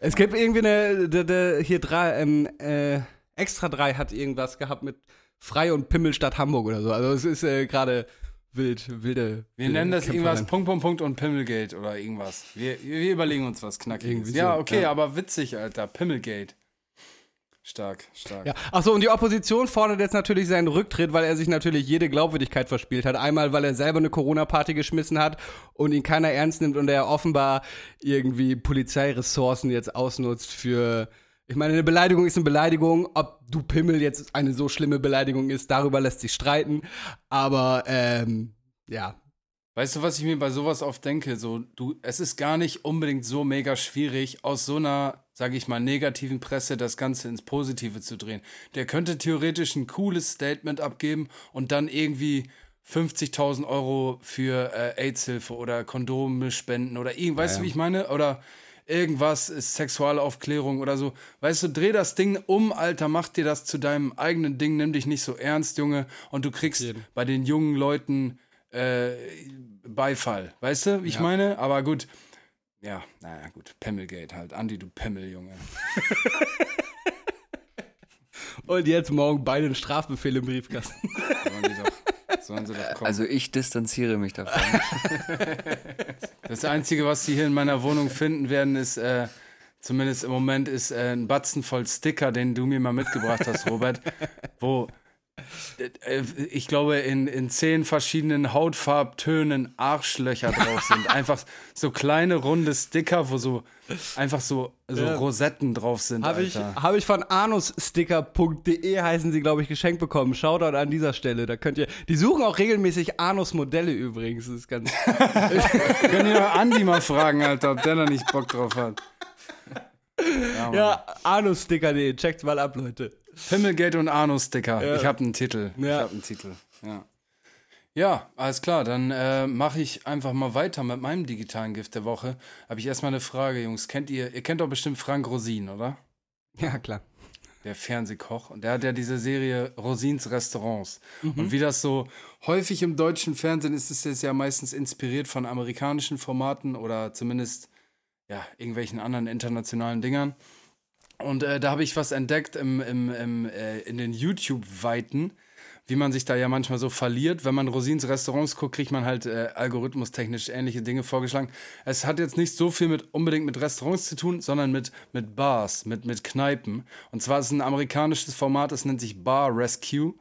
Es gibt irgendwie eine, de, de, hier drei, ähm, äh, Extra drei hat irgendwas gehabt mit Frei und Pimmel statt Hamburg oder so. Also es ist äh, gerade wild, wilde. Wir wilde nennen das irgendwas Kämpferin. Punkt, Punkt, Punkt und Pimmelgate oder irgendwas. Wir, wir überlegen uns was Knackiges. Irgendwie Ja, okay, ja. aber witzig, Alter. Pimmelgate. Stark, stark. Ja, achso, und die Opposition fordert jetzt natürlich seinen Rücktritt, weil er sich natürlich jede Glaubwürdigkeit verspielt hat. Einmal, weil er selber eine Corona-Party geschmissen hat und ihn keiner ernst nimmt und er offenbar irgendwie Polizeiressourcen jetzt ausnutzt für. Ich meine, eine Beleidigung ist eine Beleidigung. Ob du Pimmel jetzt eine so schlimme Beleidigung ist, darüber lässt sich streiten. Aber, ähm, ja. Weißt du, was ich mir bei sowas oft denke? So, du, es ist gar nicht unbedingt so mega schwierig, aus so einer, sage ich mal, negativen Presse das Ganze ins Positive zu drehen. Der könnte theoretisch ein cooles Statement abgeben und dann irgendwie 50.000 Euro für äh, AIDS-Hilfe oder Kondome spenden oder irgend, weißt du, wie ich meine? Oder irgendwas ist Sexualaufklärung oder so. Weißt du, dreh das Ding um, Alter, mach dir das zu deinem eigenen Ding, nimm dich nicht so ernst, Junge, und du kriegst bei den jungen Leuten äh, Beifall. Weißt du, wie ich meine? Aber gut. Ja, naja, gut. Pimmelgate halt. Andi, du Pimmel, Junge. Und jetzt morgen beide einen Strafbefehl im Briefkasten. Sollen die doch, sollen sie doch kommen. Also ich distanziere mich davon. das Einzige, was sie hier in meiner Wohnung finden werden, ist, äh, zumindest im Moment, ist äh, ein Batzen voll Sticker, den du mir mal mitgebracht hast, Robert, wo ich glaube, in, in zehn verschiedenen Hautfarbtönen Arschlöcher drauf sind. Einfach so kleine runde Sticker, wo so einfach so, so Ja. Rosetten drauf sind. Habe ich, hab ich von anussticker.de heißen sie, glaube ich, geschenkt bekommen. Shoutout an dieser Stelle. Da könnt ihr. Die suchen auch regelmäßig Anus-Modelle übrigens. Das ist ganz. Können ihr Andi mal fragen, Alter, ob der da nicht Bock drauf hat. Ja, ja, anussticker.de. Checkt mal ab, Leute. Pimmelgate und Anus-Sticker. Ja. Ich habe einen Titel. Ich Ja. habe einen Titel. Ja. Ja, alles klar. Dann äh, mache ich einfach mal weiter mit meinem digitalen Gift der Woche. Habe ich erstmal eine Frage, Jungs. Kennt ihr, ihr kennt doch bestimmt Frank Rosin, oder? Ja, klar. Der Fernsehkoch. Und der hat ja diese Serie Rosins Restaurants. Und wie das so häufig im deutschen Fernsehen ist, ist es ja meistens inspiriert von amerikanischen Formaten oder zumindest ja, irgendwelchen anderen internationalen Dingern. Und äh, da habe ich was entdeckt im, im, im, äh, in den YouTube-Weiten, wie man sich da ja manchmal so verliert. Wenn man Rosins Restaurants guckt, kriegt man halt äh, algorithmustechnisch ähnliche Dinge vorgeschlagen. Es hat jetzt nicht so viel mit unbedingt mit Restaurants zu tun, sondern mit, mit Bars, mit, mit Kneipen. Und zwar ist es ein amerikanisches Format, das nennt sich Bar Rescue.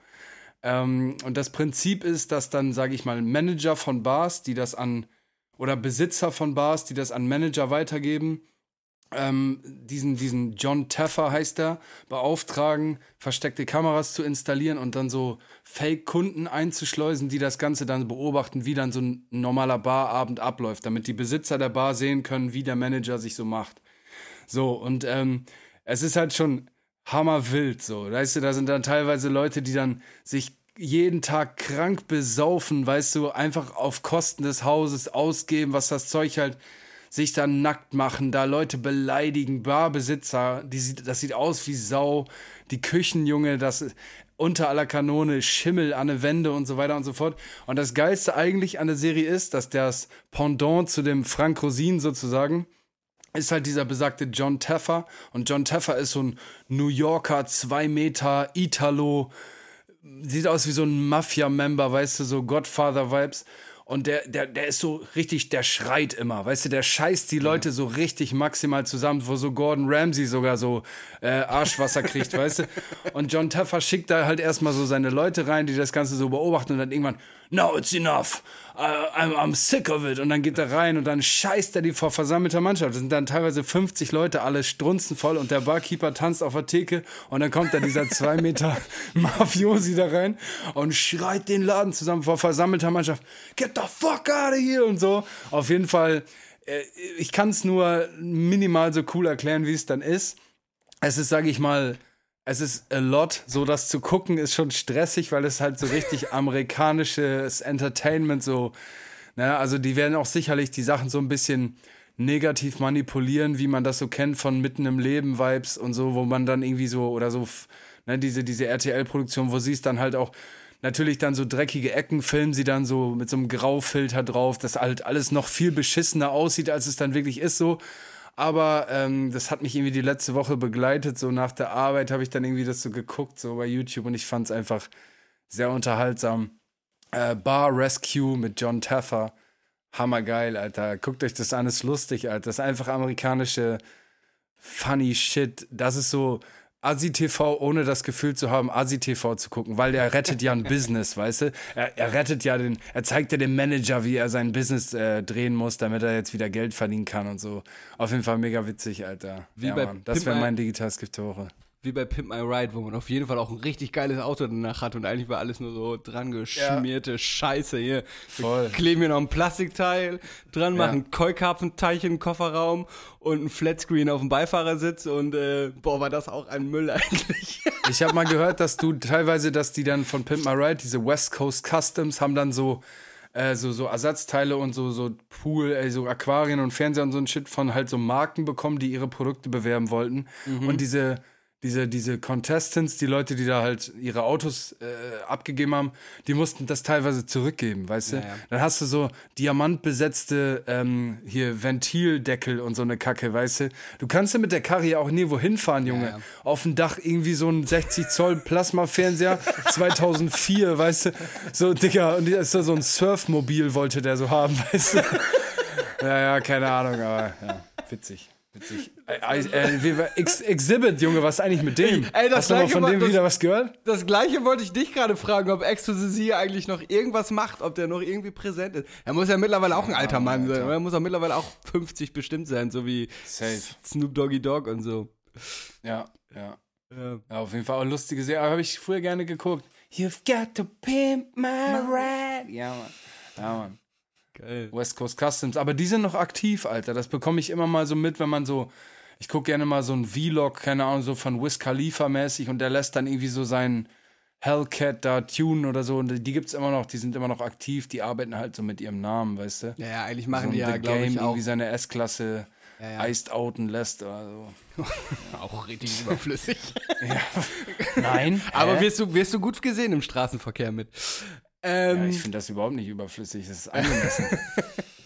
Ähm, und das Prinzip ist, dass dann, sage ich mal, Manager von Bars, die das an, oder Besitzer von Bars, die das an Manager weitergeben, ähm, diesen, diesen John Taffer heißt er, beauftragen, versteckte Kameras zu installieren und dann so Fake-Kunden einzuschleusen, die das Ganze dann beobachten, wie dann so ein normaler Barabend abläuft, damit die Besitzer der Bar sehen können, wie der Manager sich so macht. So, und ähm, es ist halt schon hammerwild so. Weißt du, da sind dann teilweise Leute, die dann sich jeden Tag krank besaufen, weißt du, einfach auf Kosten des Hauses ausgeben, was das Zeug halt sich dann nackt machen, da Leute beleidigen, Barbesitzer, die sieht, das sieht aus wie Sau, die Küchenjunge, das unter aller Kanone, Schimmel an den Wände und so weiter und so fort. Und das Geilste eigentlich an der Serie ist, dass das Pendant zu dem Frank Rosin sozusagen, ist halt dieser besagte John Taffer. Und John Taffer ist so ein New Yorker, zwei Meter, Italo, sieht aus wie so ein Mafia-Member, weißt du, so Godfather-Vibes. Und der, der, der ist so richtig, der schreit immer, weißt du, der scheißt die Leute so richtig maximal zusammen, wo so Gordon Ramsay sogar so äh, Arschwasser kriegt, weißt du. Und John Taffer schickt da halt erstmal so seine Leute rein, die das Ganze so beobachten und dann irgendwann, no, it's enough, I, I'm, I'm sick of it. Und dann geht er rein und dann scheißt er die vor versammelter Mannschaft. Das sind dann teilweise 50 Leute, alle strunzenvoll und der Barkeeper tanzt auf der Theke und dann kommt da dieser zwei Meter Mafiosi da rein und schreit den Laden zusammen vor versammelter Mannschaft. Get the fuck out of here und so. Auf jeden Fall, äh, ich kann es nur minimal so cool erklären, wie es dann ist. Es ist, sage ich mal, es ist a lot. So das zu gucken ist schon stressig, weil es halt so richtig amerikanisches Entertainment so, ne, also die werden auch sicherlich die Sachen so ein bisschen negativ manipulieren, wie man das so kennt von mitten im Leben Vibes und so, wo man dann irgendwie so oder so, ne, diese, diese RTL-Produktion, wo sie es dann halt auch natürlich dann so dreckige Ecken filmen sie dann so mit so einem Graufilter drauf, dass halt alles noch viel beschissener aussieht, als es dann wirklich ist so. Aber ähm, das hat mich irgendwie die letzte Woche begleitet. So nach der Arbeit habe ich dann irgendwie das so geguckt, so bei YouTube und ich fand es einfach sehr unterhaltsam. Äh, Bar Rescue mit John Taffer. Hammergeil, Alter. Guckt euch das an, ist lustig, Alter. Das ist einfach amerikanische funny Shit. Das ist so Asi-TV, ohne das Gefühl zu haben, Asi-TV zu gucken, weil der rettet ja ein Business, weißt du? Er, er rettet ja den, er zeigt ja dem Manager, wie er sein Business äh, drehen muss, damit er jetzt wieder Geld verdienen kann und so. Auf jeden Fall mega witzig, Alter. Wie ja, bei Mann. Das wäre mein digitales Gift der Woche. Wie bei Pimp My Ride, wo man auf jeden Fall auch ein richtig geiles Auto danach hat und eigentlich war alles nur so dran geschmierte Scheiße hier. Voll. Wir kleben hier noch ein Plastikteil dran, Ja. machen Keukarpfenteich den Kofferraum und ein Flatscreen auf dem Beifahrersitz und äh, boah, war das auch ein Müll eigentlich. Ich habe mal gehört, dass du teilweise, dass die dann von Pimp My Ride, diese West Coast Customs, haben dann so, äh, so, so Ersatzteile und so, so Pool, äh, so Aquarien und Fernseher und so ein Shit von halt so Marken bekommen, die ihre Produkte bewerben wollten. Und diese, diese, diese Contestants, die Leute, die da halt ihre Autos äh, abgegeben haben, die mussten das teilweise zurückgeben, weißt du? Ja. Dann hast du so diamantbesetzte ähm, hier Ventildeckel und so eine Kacke, weißt du? Du kannst ja mit der Karre ja auch nirgendwo hinfahren, Junge. ja. Auf dem Dach irgendwie so ein 60 Zoll Plasmafernseher 2004, weißt du? So, Digga, und ist da so ein Surfmobil wollte der so haben, weißt du? ja, ja, keine Ahnung, aber ja, witzig. Witzig. Äh, äh, Ex Exhibit, Junge, was ist eigentlich mit dem? Ey, das Hast du mal Gleiche von dem das- wieder was gehört? Das gleiche wollte ich dich gerade fragen, ob Ecstasy eigentlich noch irgendwas macht, ob der noch irgendwie präsent ist. Er muss ja mittlerweile auch ein alter Mann sein. Er muss auch mittlerweile auch 50 bestimmt sein, so wie Safe. Snoop Doggy Dogg und so. Ja, ja. Ja. Ja, auf jeden Fall auch lustige Serie. Habe ich früher gerne geguckt. You've got to pimp my ride. Ja, Mann. Ja, Mann. Geil. West Coast Customs. Aber die sind noch aktiv, Alter. Das bekomme ich immer mal so mit, wenn man so. Ich gucke gerne mal so ein Vlog, keine Ahnung, so von Wiz Khalifa mäßig und der lässt dann irgendwie so seinen Hellcat da tunen oder so. Und die gibt's immer noch, die sind immer noch aktiv, die arbeiten halt so mit ihrem Namen, weißt du? Ja, ja, eigentlich so machen ein die ja, glaube Game ich, auch, irgendwie seine S-Klasse Ja, ja. iced outen lässt oder so. auch richtig überflüssig. Nein. Aber wirst du, wirst du gut gesehen im Straßenverkehr mit. Ja, Ähm, ich finde das überhaupt nicht überflüssig. Das ist angemessen.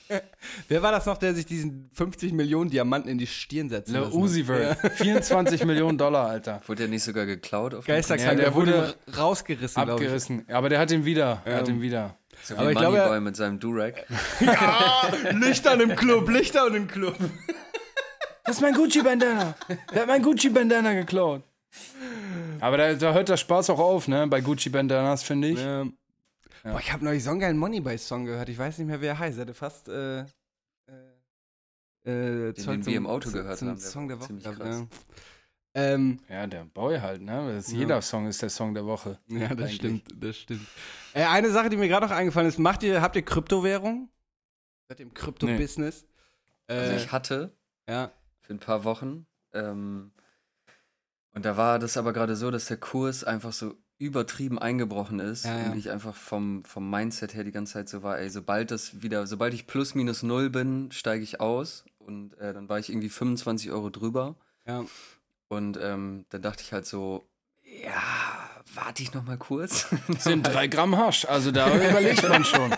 wer war das noch, der sich diesen 50 Millionen Diamanten in die Stirn setzt? Le Uzi Vert. 24 Millionen Dollar, Alter. Wurde der nicht sogar geklaut? Auf dem Geisterkrank, Ja, der, der wurde rausgerissen, glaube ich. Abgerissen. Aber der hat ihn wieder. Er hat ihn wieder. So wie Aber ich glaube, Moneyboy mit seinem Durag. Lichtern im Club, Lichtern im Club. Das ist mein Gucci-Bandana. Der hat mein Gucci-Bandana geklaut. Aber da, da hört der Spaß auch auf, ne? Bei Gucci-Bandanas, finde ich. Ähm, Boah, ich habe neulich so einen geilen Moneyboy-Song gehört. Ich weiß nicht mehr, wie er heißt. Er hatte fast. Äh, äh, äh, den wir im Auto zum, gehört zum haben, der Song der Woche. ziemlich krass. Ja. Ähm, Ja, der Boy halt, ne? Ja. Jeder Song ist der Song der Woche. ja, das Eigentlich. stimmt, das stimmt. Äh, eine Sache, die mir gerade noch eingefallen ist: Macht ihr, habt ihr Kryptowährung? Seid ihr im Krypto-Business? Also Äh, ich hatte ja. für ein paar Wochen. Ähm, und da war das aber gerade so, dass der Kurs einfach so übertrieben eingebrochen ist Ja, ja. und ich einfach vom, vom Mindset her die ganze Zeit so war, ey, sobald das wieder, sobald ich plus minus null bin, steige ich aus und äh, dann war ich irgendwie 25 Euro drüber Ja. und ähm, dann dachte ich halt so, ja, warte ich noch mal kurz. Sind drei Gramm Hasch, also da überlegt man schon.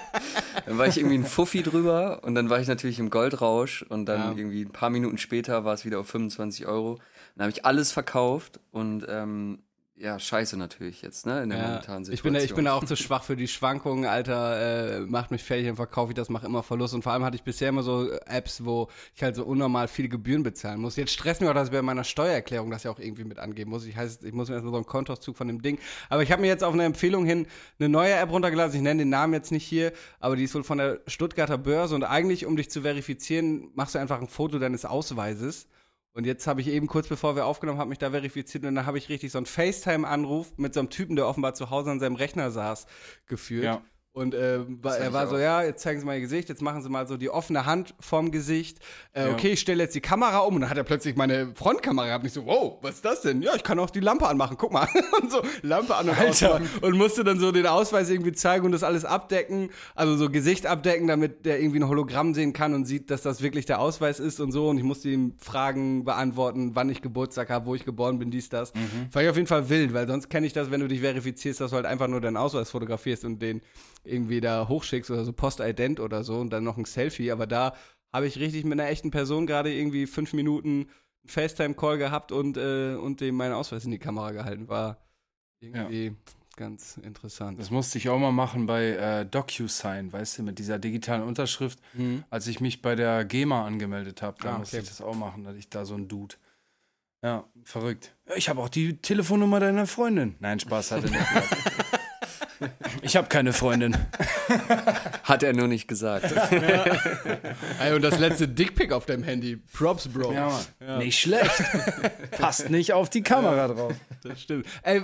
Dann war ich irgendwie ein Fuffi drüber und dann war ich natürlich im Goldrausch und dann Ja. irgendwie ein paar Minuten später war es wieder auf 25 Euro. Dann habe ich alles verkauft und ähm, ja, scheiße natürlich jetzt, ne, in der Ja, momentanen Situation. ich bin, da, ich bin da auch zu schwach für die Schwankungen, Alter. Äh, macht mich fertig, dann verkaufe ich das, mache immer Verlust. Und vor allem hatte ich bisher immer so Apps, wo ich halt so unnormal viele Gebühren bezahlen muss. Jetzt stresst mich auch, dass ich bei meiner Steuererklärung das ja auch irgendwie mit angeben muss. Ich heißt, ich muss mir erstmal so einen Kontoauszug von dem Ding. Aber ich habe mir jetzt auf eine Empfehlung hin eine neue App runtergeladen. Ich nenne den Namen jetzt nicht hier, aber die ist wohl von der Stuttgarter Börse. Und eigentlich, um dich zu verifizieren, machst du einfach ein Foto deines Ausweises. Und jetzt habe ich eben kurz bevor wir aufgenommen haben, mich da verifiziert und dann habe ich richtig so einen FaceTime-Anruf mit so einem Typen, der offenbar zu Hause an seinem Rechner saß, geführt. Ja. Und äh, er war so, ja, jetzt zeigen Sie mal Ihr Gesicht, jetzt machen Sie mal so die offene Hand vorm Gesicht. Äh, Ja. Okay, ich stelle jetzt die Kamera um und dann hat er plötzlich meine Frontkamera gehabt. Und ich so, wow, was ist das denn? Ja, ich kann auch die Lampe anmachen, guck mal. und so, Lampe an und Alter. ausmachen. Und musste dann so den Ausweis irgendwie zeigen und das alles abdecken. Also so Gesicht abdecken, damit der irgendwie ein Hologramm sehen kann und sieht, dass das wirklich der Ausweis ist und so. Und ich musste ihm Fragen beantworten, wann ich Geburtstag habe, wo ich geboren bin, dies, das. Mhm. Fand ich auf jeden Fall wild, weil sonst kenne ich das, wenn du dich verifizierst, dass du halt einfach nur deinen Ausweis fotografierst und den irgendwie da hochschickst oder so Postident oder so und dann noch ein Selfie. Aber da habe ich richtig mit einer echten Person gerade irgendwie fünf Minuten FaceTime-Call gehabt und, äh, und dem meinen Ausweis in die Kamera gehalten. War irgendwie ganz interessant. Das musste ich auch mal machen bei äh, DocuSign, weißt du, mit dieser digitalen Unterschrift. Mhm. Als ich mich bei der GEMA angemeldet habe, da Ah, musste okay. ich das auch machen, da hatte ich da so ein Dude. Ja, verrückt. Ja, ich habe auch die Telefonnummer deiner Freundin. Nein, Spaß hatte nicht. ich habe keine Freundin. Hat er nur nicht gesagt. Ey, und das letzte Dickpick auf deinem Handy. Props, Bro. Ja, Mann. Nicht schlecht. Passt nicht auf die Kamera drauf. Das stimmt. Ey,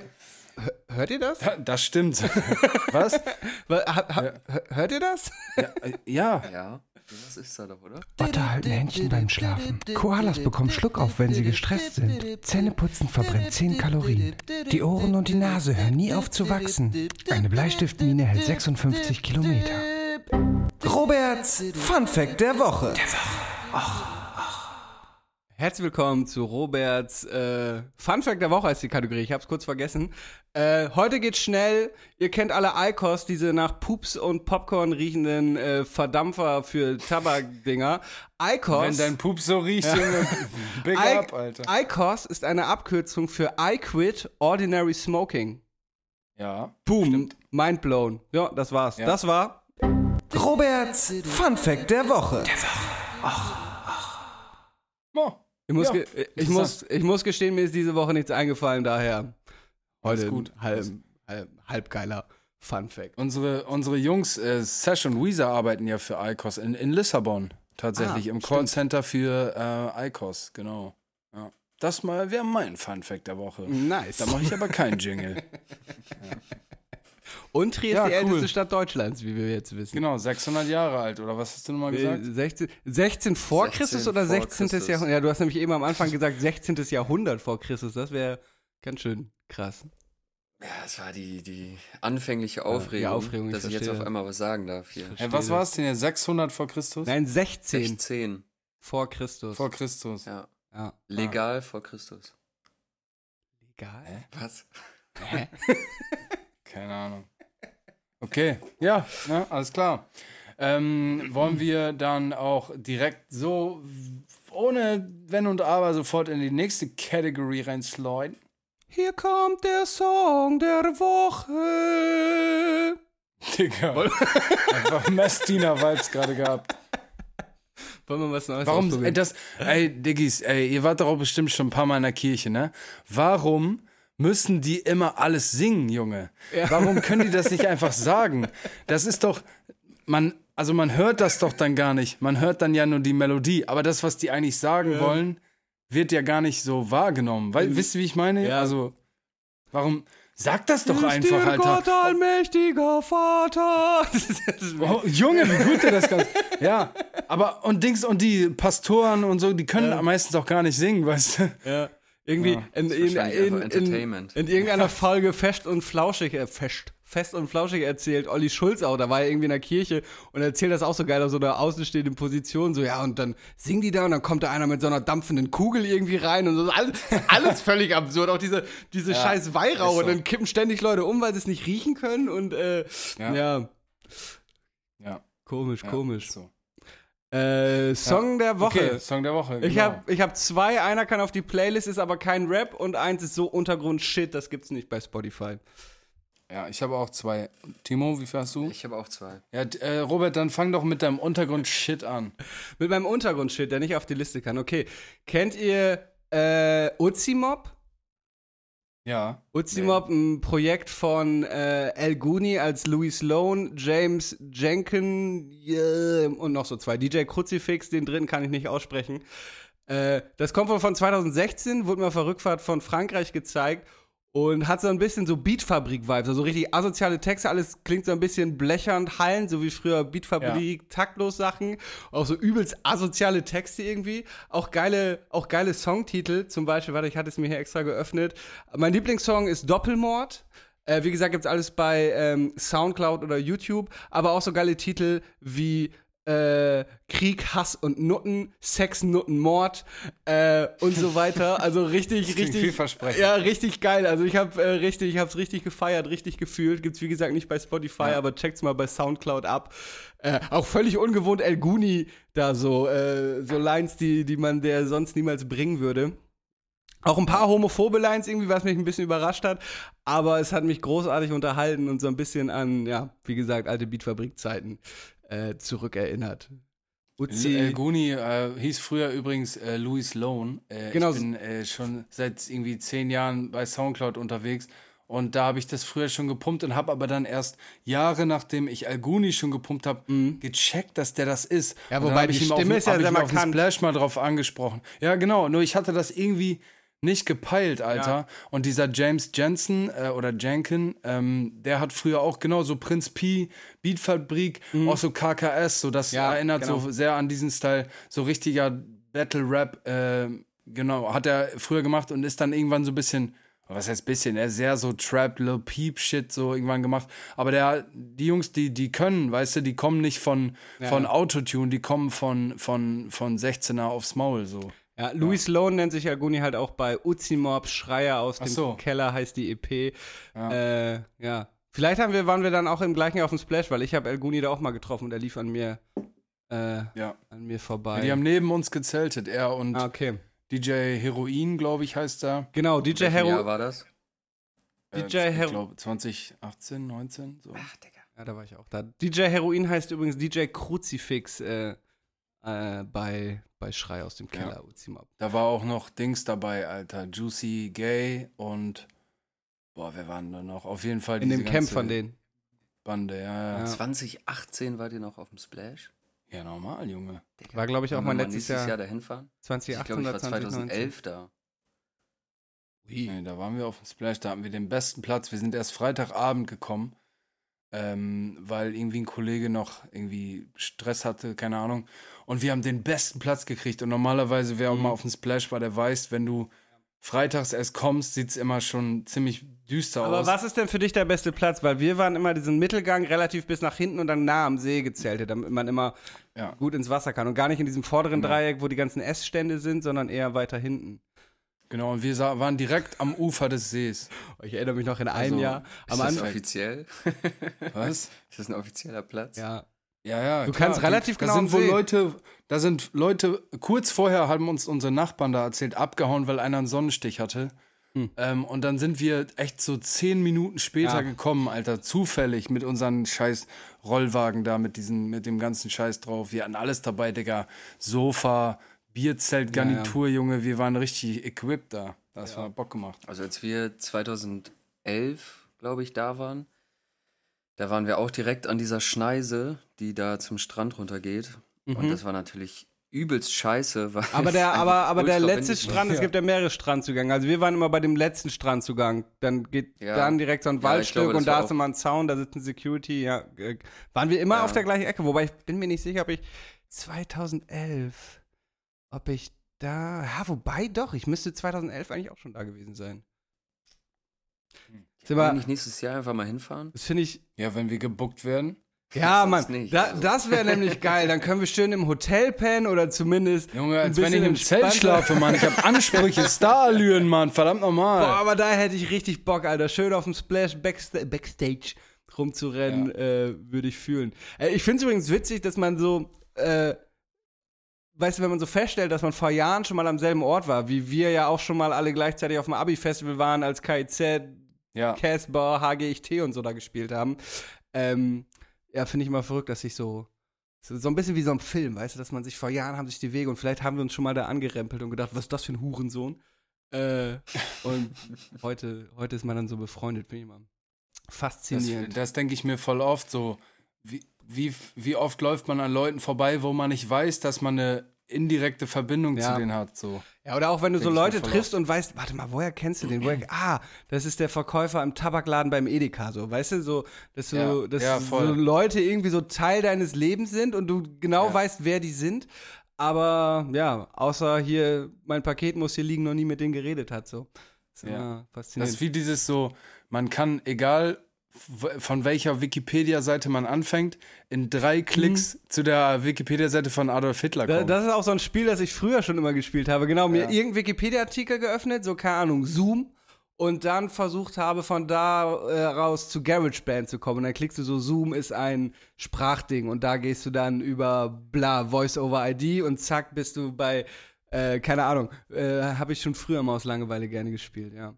hör- hört ihr das? Das stimmt. Was? Hört ihr das? Ja, das ist da doch, oder? Otter halten Händchen beim Schlafen. Koalas bekommen Schluckauf, wenn sie gestresst sind. Zähneputzen verbrennt 10 Kalorien. Die Ohren und die Nase hören nie auf zu wachsen. Eine Bleistiftmine hält 56 Kilometer. Roberts Fun Fact der Woche. Herzlich willkommen zu Roberts äh, Fun Fact der Woche ist die Kategorie. Ich habe es kurz vergessen. Äh, heute geht's schnell. Ihr kennt alle Icos, diese nach Pups und Popcorn riechenden äh, Verdampfer für Tabakdinger. Icos. Wenn dein Pup so riecht, Junge, big I- up, Alter. ICOS ist eine Abkürzung für I Quit Ordinary Smoking. Ja. Boom. Mind blown. Ja, das war's. Ja. Das war. Roberts Fun Fact der Woche. Oh. Ich muss, Ja, ge ich, muss, ich muss gestehen, mir ist diese Woche nichts eingefallen, daher Alles heute gut. halb, halb, halb geiler Fun Fact. Unsere, unsere Jungs, äh, Sash und Weezer, arbeiten ja für ICOS in, in Lissabon. Tatsächlich, Ah, im. Callcenter für äh, ICOS, genau. Ja. Das mal wäre mein Fun-Fact der Woche. Nice. Da mache ich aber keinen Jingle. Und Trier Ja, ist die cool. älteste Stadt Deutschlands, wie wir jetzt wissen. genau, 600 Jahre alt, oder was hast du nochmal gesagt? Äh, 16, 16 vor 16 Christus oder vor 16. Christus. Jahrhundert? Ja, du hast nämlich eben am Anfang gesagt 16. Jahrhundert vor Christus. Das wäre ganz schön krass. Ja, es war die, die anfängliche Aufregung, Aufregung, ich dass ich jetzt verstehe. auf einmal was sagen darf hier. Hey, was war es denn jetzt? 600 vor Christus? Nein, 16 16. vor Christus. Vor Christus. Ja. ja. Legal vor Christus. Egal. Was? Hä? Keine Ahnung. Okay, ja, ja alles klar. Ähm, wollen wir dann auch direkt so ohne Wenn und Aber sofort in die nächste Kategorie reinsliden? Hier kommt der Song der Woche. Digga. Einfach Messdiener-Vibes gerade gehabt. Wollen wir was Neues Warum, ey, das, ey, Diggis, ey, ihr wart doch auch bestimmt schon ein paar Mal in der Kirche, ne? Warum müssen die immer alles singen, Junge? Warum können die das nicht einfach sagen? Das ist doch, man, also man hört das doch dann gar nicht. Man hört dann ja nur die Melodie. Aber das, was die eigentlich sagen wollen, wird ja gar nicht so wahrgenommen. Weil, wisst ihr, wie ich meine? Ja. Also, warum, sag das doch Ist einfach, Alter. Gott, allmächtiger Vater. Oh, Junge, wie gut der das kann. Ja, aber und Dings und die Pastoren und so, die können meistens auch gar nicht singen, weißt du? Ja. Irgendwie Ja, in, in, in, in, irgendeiner Folge fest und flauschig, äh, fest, fest und flauschig erzählt Olli Schulz auch, da war er irgendwie in der Kirche und erzählt das auch so geil aus so einer außenstehenden Position, so ja und dann singen die da und dann kommt da einer mit so einer dampfenden Kugel irgendwie rein und so, alles, alles völlig absurd, auch diese, diese scheiß Weihrauch so. und dann kippen ständig Leute um, weil sie es nicht riechen können und äh, Ja. ja. Ja, komisch, ja, komisch. So. Äh, Song der Woche. Okay, Song der Woche. Ich genau. habe ich hab zwei, einer kann auf die Playlist, ist aber kein Rap und eins ist so Untergrund-Shit, das gibt's nicht bei Spotify. Ja, ich habe auch zwei. Timo, wie viel hast du? Ich habe auch zwei. Ja, äh, Robert, dann fang doch mit deinem Untergrund-Shit an. Mit meinem Untergrund-Shit, der nicht auf die Liste kann. Okay, kennt ihr äh, Uzimob? Ja. Uzimob, ein Projekt von äh, El Guni als Louis Sloan, James Jenkin yeah, und noch so zwei. DJ Crucifix, den dritten kann ich nicht aussprechen. Äh, das kommt wohl von 2016, wurde mir auf der Rückfahrt von Frankreich gezeigt und hat so ein bisschen so Beatfabrik-Vibes, also richtig asoziale Texte, alles klingt so ein bisschen blechernd, hallend, so wie früher Beatfabrik, taktlos Sachen, auch so übelst asoziale Texte irgendwie, auch geile, auch geile Songtitel, zum Beispiel, warte, ich hatte es mir hier extra geöffnet. Mein Lieblingssong ist Doppelmord. Äh, wie gesagt, gibt's alles bei ähm, Soundcloud oder YouTube, aber auch so geile Titel wie äh, Krieg, Hass und Nutten, Sex, Nutten, Mord äh, und so weiter. Also richtig, klingt richtig. vielversprechend. Ja, richtig geil. Also ich habe äh, richtig, ich hab's richtig gefeiert, richtig gefühlt. Gibt's wie gesagt nicht bei Spotify, aber checkt's mal bei Soundcloud ab. Äh, auch völlig ungewohnt El Guni da so, äh, so Lines, die, die man der sonst niemals bringen würde. Auch ein paar homophobe Lines irgendwie, was mich ein bisschen überrascht hat. Aber es hat mich großartig unterhalten und so ein bisschen an, ja, wie gesagt, alte Beatfabrik-Zeiten äh, zurückerinnert. Uzi, El Guni äh, hieß früher übrigens äh, Louis Loan. Äh, Genau. Ich bin äh, schon seit irgendwie zehn Jahren bei Soundcloud unterwegs. Und da habe ich das früher schon gepumpt und habe aber dann erst Jahre nachdem ich Al Guni schon gepumpt habe, gecheckt, dass der das ist. Mhm. Ja, wobei ich die ihm Stimme auf, ist ja sehr markant. Splash mal drauf angesprochen. Ja, genau. Nur ich hatte das irgendwie nicht gepeilt, Alter. Und dieser James Jensen äh, oder Jenkin, ähm, der hat früher auch genau so Prinz P, Beatfabrik, auch so KKS, so das Mhm. Ja, erinnert genau. so sehr an diesen Style, so richtiger Battle Rap, äh, genau, hat er früher gemacht und ist dann irgendwann so ein bisschen, was heißt bisschen, er ist sehr so Trap, Lil Peep Shit so irgendwann gemacht, aber der, die Jungs, die, die können, weißt du, die kommen nicht von, von Autotune, die kommen von, von, von 16er aufs Maul, so. Ja, Louis Sloan nennt sich Aguni halt auch bei Uzimob, Schreier aus dem so. Keller heißt die EP. Ja. Äh, ja. Vielleicht haben wir, waren wir dann auch im gleichen auf dem Splash, weil ich habe El Guni da auch mal getroffen und er lief an mir, äh, Ja. an mir vorbei. Die haben neben uns gezeltet, er und ah, okay. DJ Heroin, glaube ich, heißt er. Genau, DJ Welchem Jahr Hero. war das? DJ äh, ich Hero- glaube 2018, 19, so. Ja, da war ich auch da. DJ Heroin heißt übrigens DJ Crucifix äh, äh, bei, bei Schrei aus dem Ja. Keller. Uzi Mob. Da war auch noch Dings dabei, Alter. Juicy Gay und. Boah, wer waren da noch? Auf jeden Fall In dem Camp von denen. Bande, ja, ja. Ja. 2018 wart ihr noch auf dem Splash? Ja, normal, Junge. War, glaube ich, auch mein letztes Jahr, Jahr dahin fahren? Ich 2018 glaube, ich war oder 2019. 2011 da. Nee, da waren wir auf dem Splash, da hatten wir den besten Platz. Wir sind erst Freitagabend gekommen, ähm, weil irgendwie ein Kollege noch irgendwie Stress hatte, keine Ahnung. Und wir haben den besten Platz gekriegt. Und normalerweise, wer auch Mhm. mal auf dem Splash war, der weiß, wenn du freitags erst kommst, sieht es immer schon ziemlich düster Aber aus. was ist denn für dich der beste Platz? Weil wir waren immer diesen Mittelgang relativ bis nach hinten und dann nah am See gezeltet, damit man immer Ja. gut ins Wasser kann. Und gar nicht in diesem vorderen Genau. Dreieck, wo die ganzen Essstände sind, sondern eher weiter hinten. Genau, und wir waren direkt am Ufer des Sees. Ich erinnere mich noch in einem Also, Jahr. Ist Am das Anfang. offiziell? Was? Ist das ein offizieller Platz? Ja. Ja, ja. Du klar. kannst relativ da genau sind am wohl. Leute, da sind Leute, kurz vorher haben uns unsere Nachbarn da erzählt, abgehauen, weil einer einen Sonnenstich hatte. Hm. Ähm, und dann sind wir echt so zehn Minuten später Ja. gekommen, Alter, zufällig mit unseren scheiß Rollwagen da, mit diesen, mit dem ganzen Scheiß drauf. Wir hatten alles dabei, Digga. Sofa, Bierzelt, Ja, ja. Garnitur, Junge. Wir waren richtig equipped da. Das war Bock gemacht. Also als wir 2011, glaube ich, da waren, da waren wir auch direkt an dieser Schneise, die da zum Strand runtergeht. Und das war natürlich übelst scheiße. Weil Mhm. Aber der, aber, aber der letzte windig war. Strand, es gibt ja mehrere Strandzugänge. Also wir waren immer bei dem letzten Strandzugang. Dann geht Ja. dann direkt so ein Ja, Waldstück glaube, und da ist immer ein Zaun, da sitzt ein Security. Ja, äh, waren wir immer Ja. auf der gleichen Ecke. Wobei ich bin mir nicht sicher, ob ich 2011, ob ich da, ja, wobei doch, ich müsste 2011 eigentlich auch schon da gewesen sein. Sind Wollen wir nicht nächstes Jahr einfach mal hinfahren? das finde ich, Ja, wenn wir gebuckt werden. ja, Mann, nicht, da, also. das wäre nämlich geil. Dann können wir schön im Hotel pennen oder zumindest Junge, ein als wenn ich bisschen im Zelt schlafe, Mann. Ich hab Ansprüche, Starallüren, Mann. Verdammt nochmal. Boah, aber da hätte ich richtig Bock, Alter. Schön auf dem Splash Backsta Backstage rumzurennen, äh, würde ich fühlen. Äh, ich finde es übrigens witzig, dass man so, äh, weißt du, wenn man so feststellt, dass man vor Jahren schon mal am selben Ort war, wie wir ja auch schon mal alle gleichzeitig auf dem Abi-Festival waren, als KIZ, Ja. Casper, HGIT und so da gespielt haben. Ähm, ja, finde ich immer verrückt, dass sich so, so, so ein bisschen wie so ein Film, weißt du, dass man sich vor Jahren haben sich die Wege und vielleicht haben wir uns schon mal da angerempelt und gedacht, was ist das für ein Hurensohn? Äh, und heute, heute ist man dann so befreundet, finde ich immer Das, faszinierend. das denke ich mir voll oft so. Wie, wie, wie oft läuft man an Leuten vorbei, wo man nicht weiß, dass man eine indirekte Verbindung Ja. zu denen hat. So. ja, oder auch wenn du so denk mir Leute triffst und weißt, warte mal, woher kennst du den? Woher, ah, das ist der Verkäufer im Tabakladen beim Edeka, so, weißt du, so, dass, du, Ja, dass ja, so. Leute irgendwie so Teil deines Lebens sind und du genau weißt, wer die sind. Aber ja, außer hier, mein Paket muss hier liegen, noch nie mit denen geredet hat, so. Das ist Ja. immer Das faszinierend. ist wie dieses so, man kann, egal von welcher Wikipedia-Seite man anfängt, in drei Klicks zu der Wikipedia-Seite von Adolf Hitler Mhm. Kommen. das ist auch so ein Spiel, das ich früher schon immer gespielt habe. Genau, mir Ja. irgendeinen Wikipedia-Artikel geöffnet, so keine Ahnung, Zoom. Und dann versucht habe, von da äh, raus zu GarageBand zu kommen. Und dann klickst du so, Zoom ist ein Sprachding. Und da gehst du dann über bla, Voice-over-ID und zack, bist du bei, äh, keine Ahnung, äh, habe ich schon früher mal aus Langeweile gerne gespielt, ja.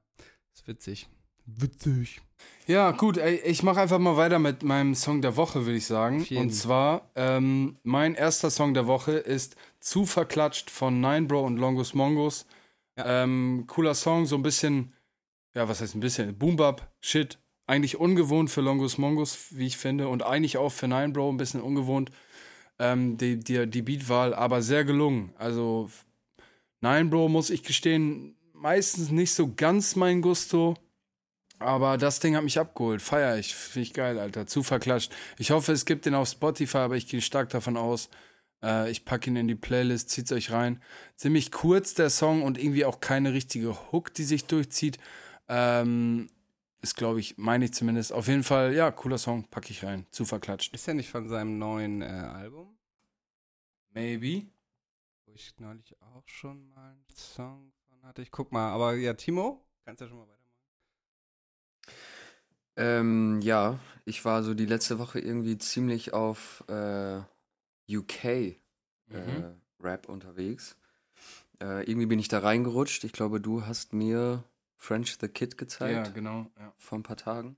Ist witzig. Witzig. Ja, gut, ich mache einfach mal weiter mit meinem Song der Woche, würde ich sagen. Jeden. Und zwar, ähm, mein erster Song der Woche ist Zu verklatscht von Nine Bro und Longus Mongos. Ähm, cooler Song, so ein bisschen, ja, was heißt ein bisschen? Boom Bap, Shit. Eigentlich ungewohnt für Longus Mongos, wie ich finde. Und eigentlich auch für Nine Bro ein bisschen ungewohnt, ähm, die, die, die Beatwahl, aber sehr gelungen. Also, Nine Bro, muss ich gestehen, meistens nicht so ganz mein Gusto. Aber das Ding hat mich abgeholt. Feier ich. Finde ich geil, Alter. Zu verklatscht. Ich hoffe, es gibt den auf Spotify, aber ich gehe stark davon aus. Äh, ich packe ihn in die Playlist, zieht's euch rein. Ziemlich kurz der Song und irgendwie auch keine richtige Hook, die sich durchzieht. Ähm, ist, glaube ich, meine ich zumindest. Auf jeden Fall, ja, cooler Song, packe ich rein. Zu verklatscht. Ist ja nicht von seinem neuen äh, Album, Maybe. wo ich neulich auch schon mal einen Song von hatte. Ich guck mal, aber ja, Timo, kannst ja schon mal weitermachen. Ähm, ja, ich war so die letzte Woche irgendwie ziemlich auf äh, UK äh, Mhm. Rap unterwegs. Äh, irgendwie bin ich da reingerutscht. Ich glaube, du hast mir French the Kid Ja, gezeigt genau. Ja. vor ein paar Tagen.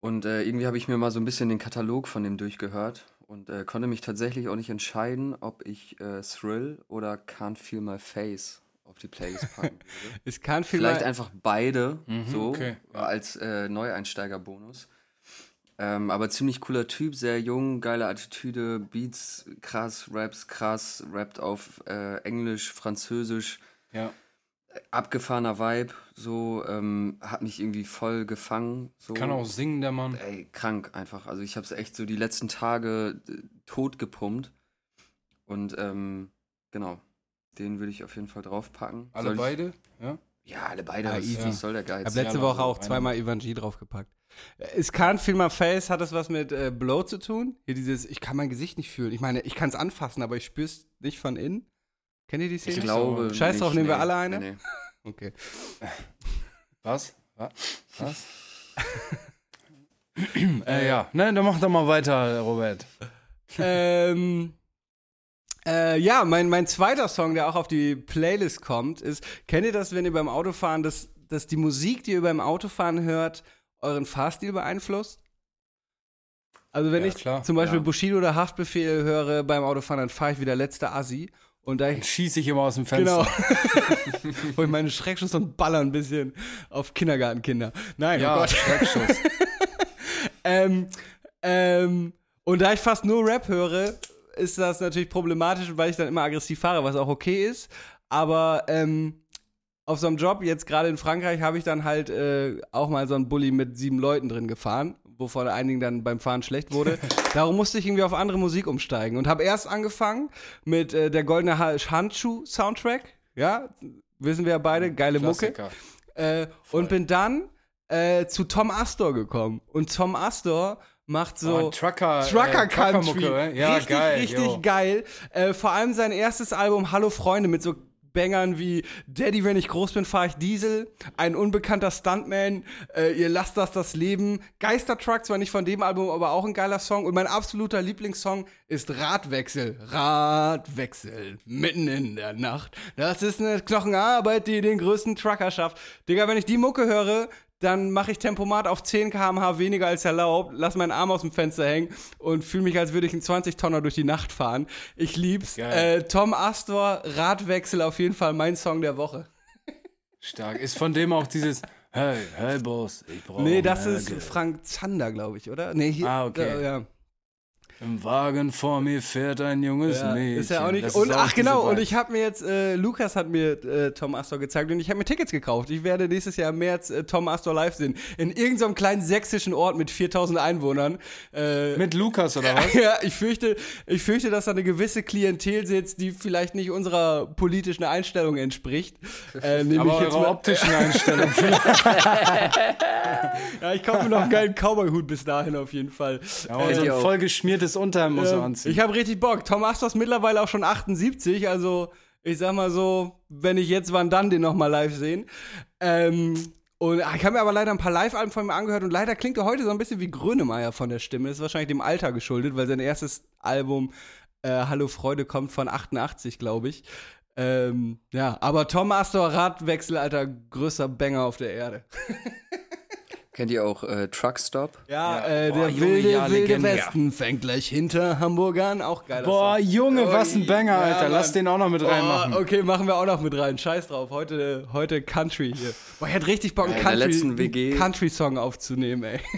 Und äh, irgendwie habe ich mir mal so ein bisschen den Katalog von dem durchgehört. und äh, konnte mich tatsächlich auch nicht entscheiden, ob ich äh, Thrill oder Can't Feel My Face auf die Playlist packen würde. Es kann Vielleicht vielleicht. einfach beide so okay, als äh, Neueinsteigerbonus. Ähm, aber ziemlich cooler Typ, sehr jung, geile Attitüde, Beats krass, Raps krass, rappt auf äh, Englisch, Französisch, Ja. abgefahrener Vibe, so ähm, hat mich irgendwie voll gefangen. So. Kann auch singen, der Mann. Ey, krank einfach. Also ich habe es echt so die letzten Tage äh, tot gepumpt. Und ähm, genau, den würde ich auf jeden Fall draufpacken. Alle Soll ich- beide? Ja. Ja, alle beide. Ah, was, easy. was soll der Ich habe Geiz? letzte Ja, Woche auch zweimal Ivanji draufgepackt. Es kann Feel My Face, hat das was mit äh, Blow zu tun? Hier dieses, ich kann mein Gesicht nicht fühlen. Ich meine, ich kann es anfassen, aber ich spüre es nicht von innen. Kennt ihr die Szene? Ich glaube. Scheiß drauf, nehmen wir nee. alle eine? Nee, nee. Okay. Was? Was? Was? äh, ja, ne, dann mach doch mal weiter, Robert. ähm, äh, ja, mein, mein zweiter Song, der auch auf die Playlist kommt, ist, kennt ihr das, wenn ihr beim Autofahren, dass, dass die Musik, die ihr beim Autofahren hört, euren Fahrstil beeinflusst? Also wenn Ja, ich klar, zum Beispiel ja. Bushido oder Haftbefehl höre beim Autofahren, dann fahre ich wie der letzte Assi. Und da schieße ich immer aus dem Fenster. Genau. Wo ich meine Schreckschuss und baller ein bisschen auf Kindergartenkinder. Nein, oh Ja, Gott. Schreckschuss. Ähm, ähm, und da ich fast nur Rap höre, ist das natürlich problematisch, weil ich dann immer aggressiv fahre, was auch okay ist. Aber ähm, auf so einem Job, jetzt gerade in Frankreich, habe ich dann halt äh, auch mal so einen Bulli mit sieben Leuten drin gefahren, wovon einigen dann beim Fahren schlecht wurde. Darum musste ich irgendwie auf andere Musik umsteigen und habe erst angefangen mit äh, der Goldene Ha- Handschuh-Soundtrack. Ja, wissen wir ja beide, geile Mucke. Klassiker. Äh, und bin dann äh, zu Tom Astor gekommen. Und Tom Astor macht so Oh, Trucker, Trucker äh, Country. Ja, richtig, geil, richtig jo. geil. Äh, vor allem sein erstes Album Hallo Freunde mit so Bangern wie Daddy, wenn ich groß bin, fahre ich Diesel, ein unbekannter Stuntman, äh, ihr lasst das das Leben, Geistertruck, zwar nicht von dem Album, aber auch ein geiler Song und mein absoluter Lieblingssong ist Radwechsel. Radwechsel, mitten in der Nacht. Das ist eine Knochenarbeit, die den größten Trucker schafft. Digga, wenn ich die Mucke höre, dann mache ich Tempomat auf 10 km/h weniger als erlaubt, lass meinen Arm aus dem Fenster hängen und fühle mich, als würde ich einen 20-Tonner durch die Nacht fahren. Ich lieb's. Äh, Tom Astor, Radwechsel auf jeden Fall mein Song der Woche. Stark. Ist von dem auch dieses Hey, hey Boss, ich brauche nee, das ist Geld. Frank Zander, glaube ich, oder? Nee, hier. Ah, okay. Äh, ja. Im Wagen vor mir fährt ein junges Ja, Mädchen. ist ja auch nicht. Und ach genau, und ich habe mir jetzt, äh, Lukas hat mir äh, Tom Astor gezeigt und ich habe mir Tickets gekauft. Ich werde nächstes Jahr im März äh, Tom Astor live sehen. In irgendeinem kleinen sächsischen Ort mit 4000 Einwohnern. Äh, Mit Lukas oder was? ja, ich fürchte, ich fürchte, dass da eine gewisse Klientel sitzt, die vielleicht nicht unserer politischen Einstellung entspricht. Äh, nämlich Aber jetzt eure mal- optischen Einstellung. ja, ich kaufe mir noch einen geilen Cowboy-Hut bis dahin auf jeden Fall. Ja, so ein auch. Geschmiertes Unterhemd muss er Ähm, anziehen. ich habe richtig Bock. Tom Astor ist mittlerweile auch schon 78, also ich sag mal so, wenn ich jetzt wann dann den nochmal live sehen. Ähm, und ah, ich habe mir aber leider ein paar Live-Alben von ihm angehört und leider klingt er heute so ein bisschen wie Grönemeyer von der Stimme. Das ist wahrscheinlich dem Alter geschuldet, weil sein erstes Album äh, Hallo Freude kommt von 88, glaube ich. Ähm, ja, aber Tom Astor Radwechsel, Alter, größter Banger auf der Erde. Kennt ihr auch äh, Truckstop? Ja, Ja. Äh, Boah, der Junge, wilde, ja, wilde Legende. Westen fängt gleich hinter Hamburg an. Auch geiler Boah, Song. Junge, was ein Banger, Ja, Alter. Lass Mann. den auch noch mit reinmachen. Oh, okay, machen wir auch noch mit rein. Scheiß drauf. Heute, heute Country hier. Boah, ich hätte richtig Bock, einen Ja, in der Country, letzten WG einen Country-Song aufzunehmen, ey.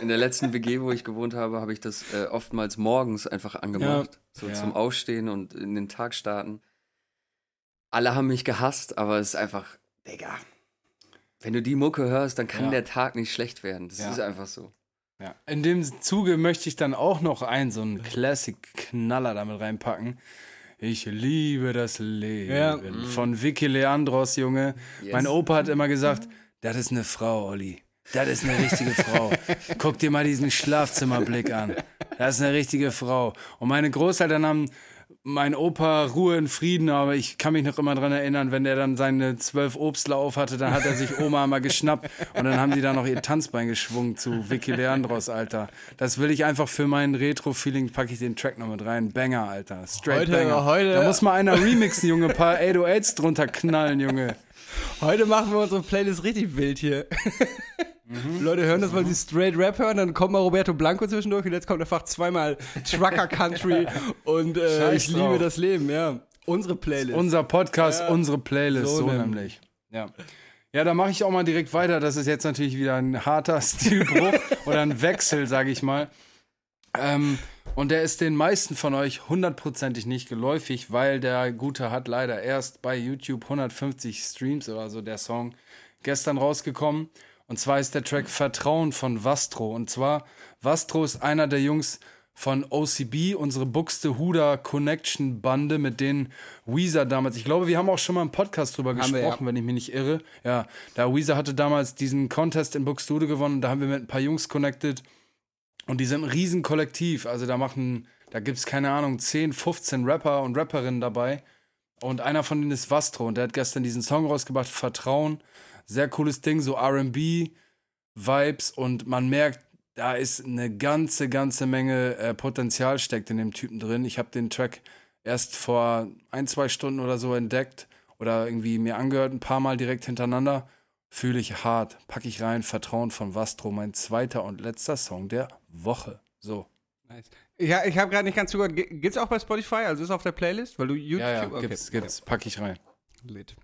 In der letzten WG, wo ich gewohnt habe, habe ich das äh, oftmals morgens einfach angemacht. So Ja. zum Aufstehen und in den Tag starten. Alle haben mich gehasst, aber es ist einfach, Digga. Wenn du die Mucke hörst, dann kann Ja. der Tag nicht schlecht werden. Das Ja. ist einfach so. Ja. In dem Zuge möchte ich dann auch noch einen, so einen Classic-Knaller damit reinpacken. Ich liebe das Leben. Ja. Von Vicky Leandros, Junge. Yes. Mein Opa hat immer gesagt, das ist eine Frau, Olli. Das ist eine richtige Frau. Guck dir mal diesen Schlafzimmerblick an. Das ist eine richtige Frau. Und meine Großeltern haben mein Opa Ruhe in Frieden, aber ich kann mich noch immer dran erinnern, wenn der dann seine zwölf Obstler auf hatte, dann hat er sich Oma mal geschnappt und dann haben die da noch ihr Tanzbein geschwungen zu Vicky Leandros, Alter. Das will ich einfach für meinen Retro-Feeling, packe ich den Track noch mit rein. Banger, Alter. Straight Heute- Banger. heute- da muss mal einer remixen, Junge. Ein paar 808s drunter knallen, Junge. Heute machen wir unsere Playlist richtig wild hier. Leute hören das, weil sie straight Rap hören, dann kommt mal Roberto Blanco zwischendurch und jetzt kommt einfach zweimal Trucker Country und äh, ich liebe das Leben, ja. Unsere Playlist. Unser Podcast, Ja. unsere Playlist, So so, nämlich. nämlich. Ja. Ja, da mache ich auch mal direkt weiter. Das ist jetzt natürlich wieder ein harter Stilbruch oder ein Wechsel, sage ich mal. Ähm, und der ist den meisten von euch hundertprozentig nicht geläufig, weil der Gute hat leider erst bei YouTube 150 Streams oder so, der Song, gestern rausgekommen. Und zwar ist der Track Vertrauen von Vastro. Und zwar, Vastro ist einer der Jungs von OCB, unsere Buxtehuder Connection Bande, mit denen Weezer damals, ich glaube, wir haben auch schon mal im Podcast drüber Haben wir, gesprochen, ja. wenn ich mich nicht irre. Ja, da Weezer hatte damals diesen Contest in Buxtehude gewonnen, da haben wir mit ein paar Jungs connected und die sind ein Riesenkollektiv. Also da machen, da gibt es keine Ahnung, 10, 15 Rapper und Rapperinnen dabei. Und einer von denen ist Vastro und der hat gestern diesen Song rausgebracht, Vertrauen. Sehr cooles Ding, so RB-Vibes und man merkt, da ist eine ganze, ganze Menge äh, Potenzial steckt in dem Typen drin. Ich habe den Track erst vor ein, zwei Stunden oder so entdeckt oder irgendwie mir angehört, ein paar Mal direkt hintereinander. Fühle ich hart, packe ich rein, Vertrauen von Vastro, mein zweiter und letzter Song der Woche. So. Nice. Ja, ich habe gerade nicht ganz zugehört. Ge- Gibt's auch bei Spotify? Also ist es auf der Playlist? Weil du YouTube. Ja, ja, Okay. gibt's, gibt's, packe ich rein. Lit.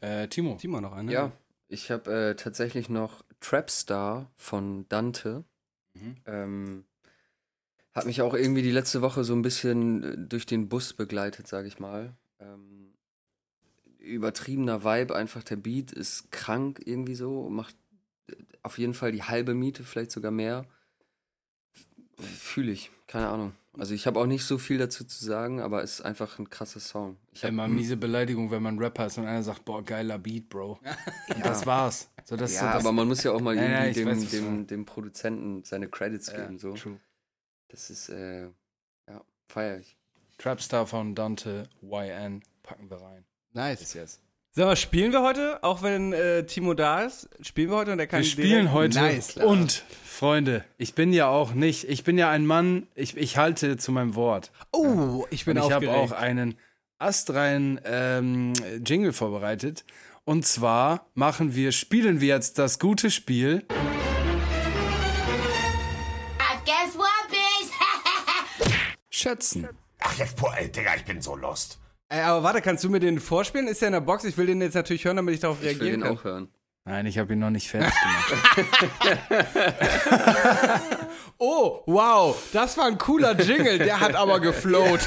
Äh, Timo. Timo noch eine? Ja, ich habe äh, tatsächlich noch Trapstar von Dante. Mhm. Ähm, hat mich auch irgendwie die letzte Woche so ein bisschen äh, durch den Bus begleitet, sage ich mal. Ähm, übertriebener Vibe, einfach der Beat ist krank irgendwie so, macht auf jeden Fall die halbe Miete, vielleicht sogar mehr. Fühle ich, keine Ahnung. Also ich habe auch nicht so viel dazu zu sagen, aber es ist einfach ein krasser Song. Ich hab, Immer miese Beleidigung, wenn man Rapper ist und einer sagt, boah, geiler Beat, Bro. Und das war's. So, das, ja, so, das, aber man muss ja auch mal Ja, ja, irgendwie ich weiß, dem, dem, dem Produzenten seine Credits Ja, geben. So. true. Das ist, äh, ja, feier ich. Trapstar von Dante YN packen wir rein. Nice. Bis jetzt. Sag mal, spielen wir heute? Auch wenn äh, Timo da ist? Spielen wir heute und er kann Wir spielen heute Nice. und Freunde, ich bin ja auch nicht, ich bin ja ein Mann, ich, ich halte zu meinem Wort. Oh, ich bin und ich habe aufgeregt. auch einen astreinen ähm, Jingle vorbereitet. Und zwar machen wir, spielen wir jetzt das gute Spiel. Guess what, bitch? Schätzen. Ach, jetzt, boah, ey, Digga, ich bin so lost. Ey, aber warte, kannst du mir den vorspielen? Ist der in der Box? Ich will den jetzt natürlich hören, damit ich darauf Ich will reagieren den kann. auch hören. Nein, ich habe ihn noch nicht fertig gemacht. Oh, wow, das war ein cooler Jingle. Der hat aber geflowt.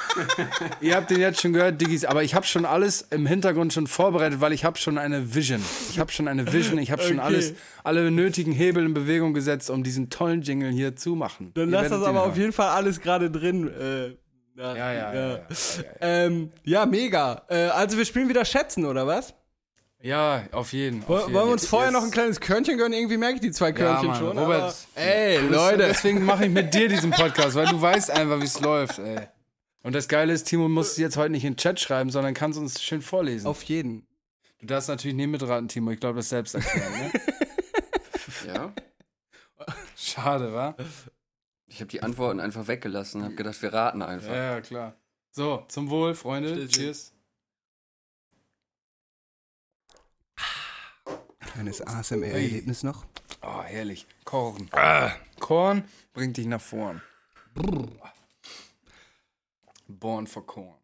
Ihr habt den jetzt schon gehört, Diggis, aber ich habe schon alles im Hintergrund schon vorbereitet, weil ich habe schon eine Vision. Ich habe schon eine Vision, ich habe schon Okay. alles, alle nötigen Hebel in Bewegung gesetzt, um diesen tollen Jingle hier zu machen. Dann Ihr lass das aber auf hören. jeden Fall alles gerade drin. Äh, Ja, ja, ja. ja, ja, Ähm, ja, mega. Äh, also wir spielen wieder Schätzen, oder was? ja auf jeden. Auf jeden. Wollen wir uns Jetzt- vorher jetzt- noch ein kleines Körnchen gönnen? Irgendwie merke ich die zwei Körnchen Mann, schon. Robert, aber, ey, Leute. Deswegen mache ich mit dir diesen Podcast, weil du weißt einfach, wie es läuft, ey. Und das Geile ist, Timo muss jetzt heute nicht in den Chat schreiben, sondern kann es uns schön vorlesen. Auf jeden. du darfst natürlich nicht mitraten, Timo. Ich glaube, das selbst erklären, ne? Ja? Schade, wa? Ich habe die Antworten einfach weggelassen, habe gedacht, wir raten einfach. Ja, ja, klar. So, zum Wohl, Freunde. Cheers. Kleines ASMR-Erlebnis noch. Oh, herrlich. Korn. Korn bringt dich nach vorn. Born for Korn.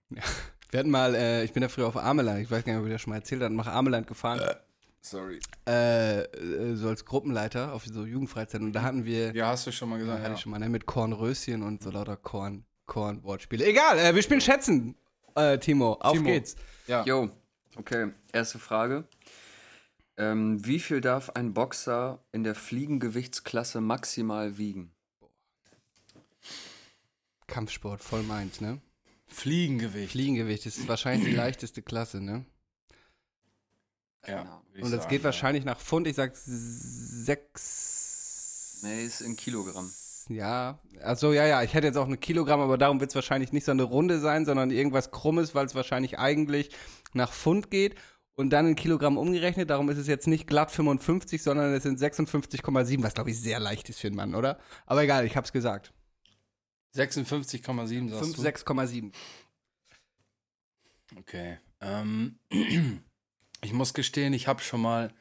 Wir hatten mal, äh, ich bin ja früher auf Ameland, ich weiß gar nicht, ob ich das schon mal erzählt habe, nach Ameland gefahren, Sorry. äh, äh, so als Gruppenleiter auf so Jugendfreizeit und da hatten wir, Ja, hast du schon mal gesagt. hatte Ja. ich schon mal, ne, mit Kornröschen und so lauter Korn, Korn-Wortspiele. Egal, äh, wir spielen Schätzen, äh, Timo, auf Timo. geht's. ja. Jo, okay. Erste Frage. Ähm, wie viel darf ein Boxer in der Fliegengewichtsklasse maximal wiegen? Kampfsport, voll meins, ne? Fliegengewicht. Fliegengewicht ist wahrscheinlich die leichteste Klasse, ne? Ja. Und das sagen, geht ja. wahrscheinlich nach Pfund, ich sag sechs. Nee, ist in Kilogramm. Ja, also ja, ja, ich hätte jetzt auch ein Kilogramm, aber darum wird es wahrscheinlich nicht so eine Runde sein, sondern irgendwas Krummes, weil es wahrscheinlich eigentlich nach Pfund geht und dann in Kilogramm umgerechnet. Darum ist es jetzt nicht glatt 55, sondern es sind 56,7, was glaube ich sehr leicht ist für einen Mann, oder? Aber egal, ich hab's gesagt. 56,7 sagst 5, du? 6,7. Okay. Ähm, ich muss gestehen, ich habe schon mal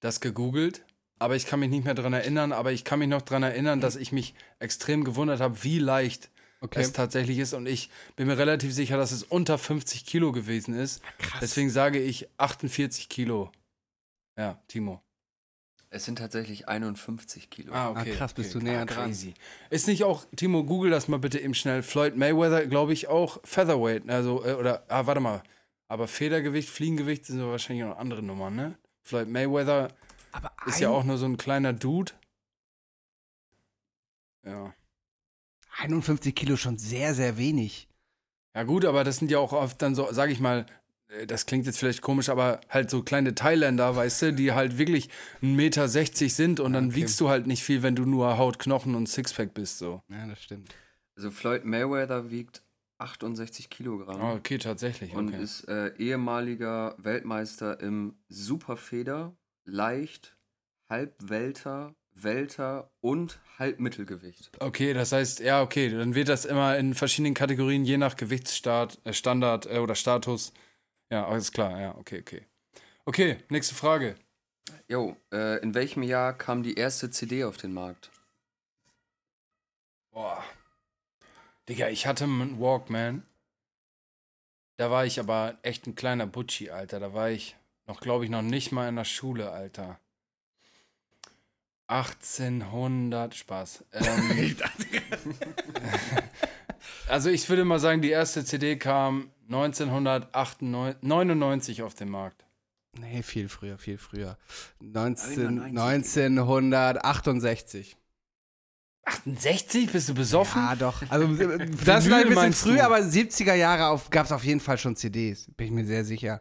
das gegoogelt, aber ich kann mich nicht mehr dran erinnern. Aber ich kann mich noch dran erinnern, dass ich mich extrem gewundert habe, wie leicht Okay. es tatsächlich ist. Und ich bin mir relativ sicher, dass es unter 50 Kilo gewesen ist. Krass. Deswegen sage ich 48 Kilo. Ja, Timo. Es sind tatsächlich 51 Kilo. Ah, Ah, krass, bist du näher dran. crazy. Ist nicht auch, Timo, google das mal bitte eben schnell. Floyd Mayweather, glaube ich, auch Featherweight. Also, äh, oder, ah, warte mal. Aber Federgewicht, Fliegengewicht sind so wahrscheinlich noch andere Nummern, ne? Floyd Mayweather Aber ist ja auch nur so ein kleiner Dude. Ja. 51 Kilo schon sehr, sehr wenig. Ja, gut, aber das sind ja auch oft dann so, sag ich mal, äh, das klingt jetzt vielleicht komisch, aber halt so kleine Thailänder, weißt du, die halt wirklich 1,60 Meter sind und dann Okay. wiegst du halt nicht viel, wenn du nur Haut, Knochen und Sixpack bist, so. Ja, das stimmt. Also Floyd Mayweather wiegt 68 Kilogramm Ah, okay, tatsächlich. und Okay. ist äh, ehemaliger Weltmeister im Superfeder, Leicht, Halbwelter, Welter und Halbmittelgewicht. Okay, das heißt, ja, okay, dann wird das immer in verschiedenen Kategorien, je nach Gewichtsstart, äh, Standard äh, oder Status. Ja, alles klar, ja, okay, okay. Okay, nächste Frage. Jo, äh, in welchem Jahr kam die erste CD auf den Markt? Boah. Digga, ich hatte einen Walkman. Da war ich aber echt ein kleiner Butschi, Alter. Da war ich noch, glaube ich, noch nicht mal in der Schule, Alter. 1800, Spaß. Ähm, also ich würde mal sagen, die erste CD kam 1999 auf den Markt. Nee, viel früher, viel früher. 19, 91. 1968. 68? Bist du besoffen? Ja, doch. Also, das ist ein bisschen früh, du? aber 70er Jahre gab es auf jeden Fall schon CDs. Bin ich mir sehr sicher.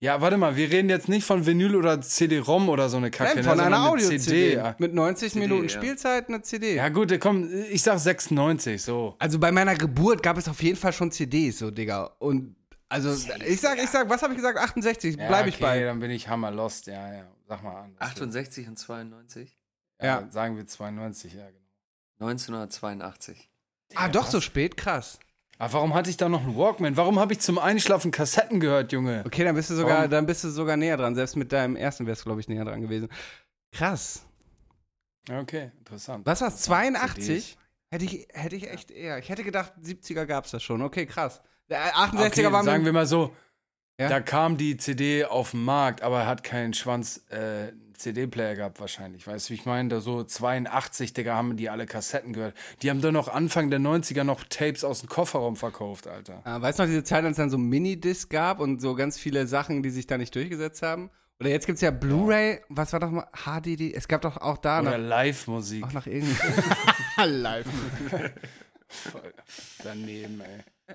Ja, warte mal, wir reden jetzt nicht von Vinyl oder CD-ROM oder so eine Kacke. Nein, von ne, einer eine Audio-CD. ja. Mit 90 CD, Minuten ja. Spielzeit eine CD. Ja, gut, komm, ich sag 96, so. Also bei meiner Geburt gab es auf jeden Fall schon CDs, so, Digga. Und also, ich sag, ich sag, was habe ich gesagt? 68, Ja, bleib ich okay, bei. dann bin ich hammer lost, ja, ja. Sag mal an. was du- 68 und 92? Ja, Ja. sagen wir 92, ja, genau. 1982. Ah, doch so spät? Krass. Aber warum hatte ich da noch einen Walkman? Warum habe ich zum Einschlafen Kassetten gehört, Junge? Okay, dann bist du sogar, Warum? dann bist du sogar näher dran. Selbst mit deinem ersten wärst du, glaube ich, näher dran gewesen. Krass. Okay, interessant. Was war's? 82? CDs. Hätte ich, hätte ich echt eher. Ich hätte gedacht, 70er gab's das schon. Okay, krass. Der 68er Okay, war sagen wir mal so, Ja? da kam die CD auf den Markt, aber hat keinen Schwanz äh, CD-Player gehabt wahrscheinlich. Weißt du, wie ich meine? Da so 82, Digga, haben die alle Kassetten gehört. Die haben doch noch Anfang der 90er noch Tapes aus dem Kofferraum verkauft, Alter. Ah, weißt du noch, diese Zeit, als es dann so Minidisc gab und so ganz viele Sachen, die sich da nicht durchgesetzt haben? Oder jetzt gibt's ja Blu-ray, was war doch mal HDD? Es gab doch auch da Oder noch, Live-Musik. auch noch irgendwie. Live. Voll daneben, ey. Ja.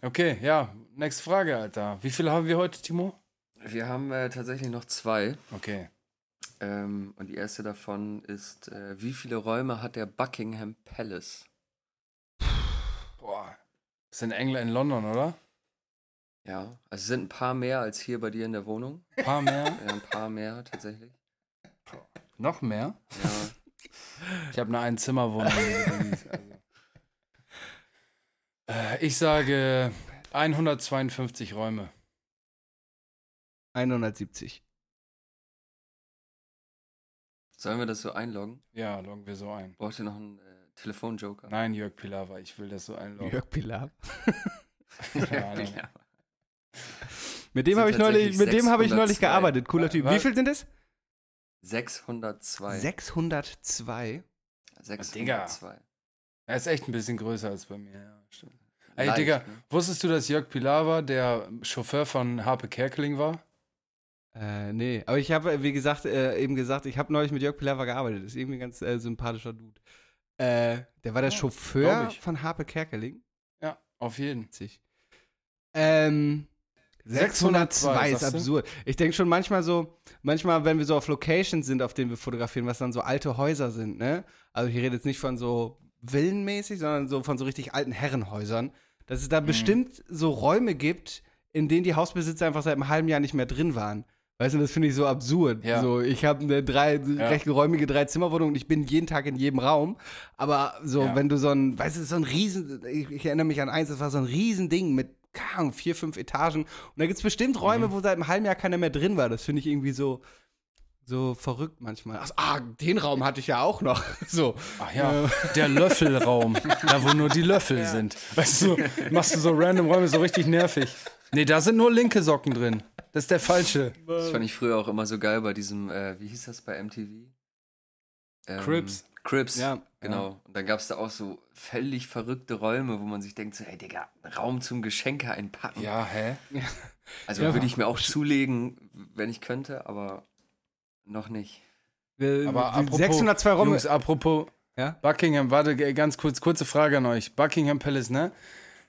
Okay, ja, nächste Frage, Alter. Wie viele haben wir heute, Timo? Wir haben äh, tatsächlich noch zwei. Okay. Ähm, und die erste davon ist, äh, wie viele Räume hat der Buckingham Palace? Boah. Das ist in England, in London, oder? Ja, also es sind ein paar mehr als hier bei dir in der Wohnung. Ein paar mehr? Ja, ein paar mehr tatsächlich. Noch mehr? Ja, Ich habe eine Einzimmerwohnung. also. ich sage 152 Räume. 170. sollen wir das so einloggen? Ja, loggen wir so ein. Braucht ihr noch einen äh, Telefonjoker? Nein, Jörg Pilawa, ich will das so einloggen. Jörg Pilar. Keine Ahnung. Ja. Mit dem habe ich neulich, mit dem habe ich neulich 602. gearbeitet. Cooler Typ. Wie viel sind es? 602. 602. 602. Er ist echt ein bisschen größer als bei mir. Ja, stimmt. Ey, Leicht, Digga, ne? wusstest du, dass Jörg Pilawa der Chauffeur von Harpe Kerkeling war? Äh, nee, aber ich habe, wie gesagt, äh, eben gesagt, ich habe neulich mit Jörg Pilawa gearbeitet. Ist irgendwie ein ganz äh, sympathischer Dude. Äh, der war der Ja, Chauffeur von Harpe Kerkeling. Ja, auf jeden. Witzig. Ähm, 602 602, ist sagst du? absurd. Ich denke schon manchmal so, manchmal, wenn wir so auf Locations sind, auf denen wir fotografieren, was dann so alte Häuser sind, ne? Also ich rede jetzt nicht von so villenmäßig, sondern so von so richtig alten Herrenhäusern, dass Mhm. es da bestimmt so Räume gibt, in denen die Hausbesitzer einfach seit einem halben Jahr nicht mehr drin waren. Weißt du, das finde ich so absurd. Ja. So, ich habe eine drei, recht geräumige Drei-Zimmer-Wohnung und ich bin jeden Tag in jedem Raum. Aber so, Ja. wenn du so ein, weißt du, so ein riesen, ich, ich erinnere mich an eins, das war so ein riesen Ding mit keine Ahnung, vier, fünf Etagen. Und da gibt es bestimmt Räume, wo seit einem halben Jahr keiner mehr drin war. Das finde ich irgendwie so, so verrückt manchmal. Ach, ah, den Raum hatte ich ja auch noch. So. Ach ja, der Löffelraum, da wo nur die Löffel sind. Weißt du, machst du so random Räume so richtig nervig. Nee, da sind nur linke Socken drin. Das ist der falsche. Das fand ich früher auch immer so geil bei diesem, äh, wie hieß das bei MTV? Ähm, Crips. Crips, Ja. genau. Und dann gab es da auch so völlig verrückte Räume, wo man sich denkt, so, ey Digga, Raum zum Geschenke einpacken. Ja, hä? Also Ja. würde ich mir auch zulegen, wenn ich könnte, aber noch nicht. Äh, Aber apropos, 602 Räume. Jungs, apropos Ja? Buckingham, warte, g- ganz kurz, kurze Frage an euch. Buckingham Palace, ne?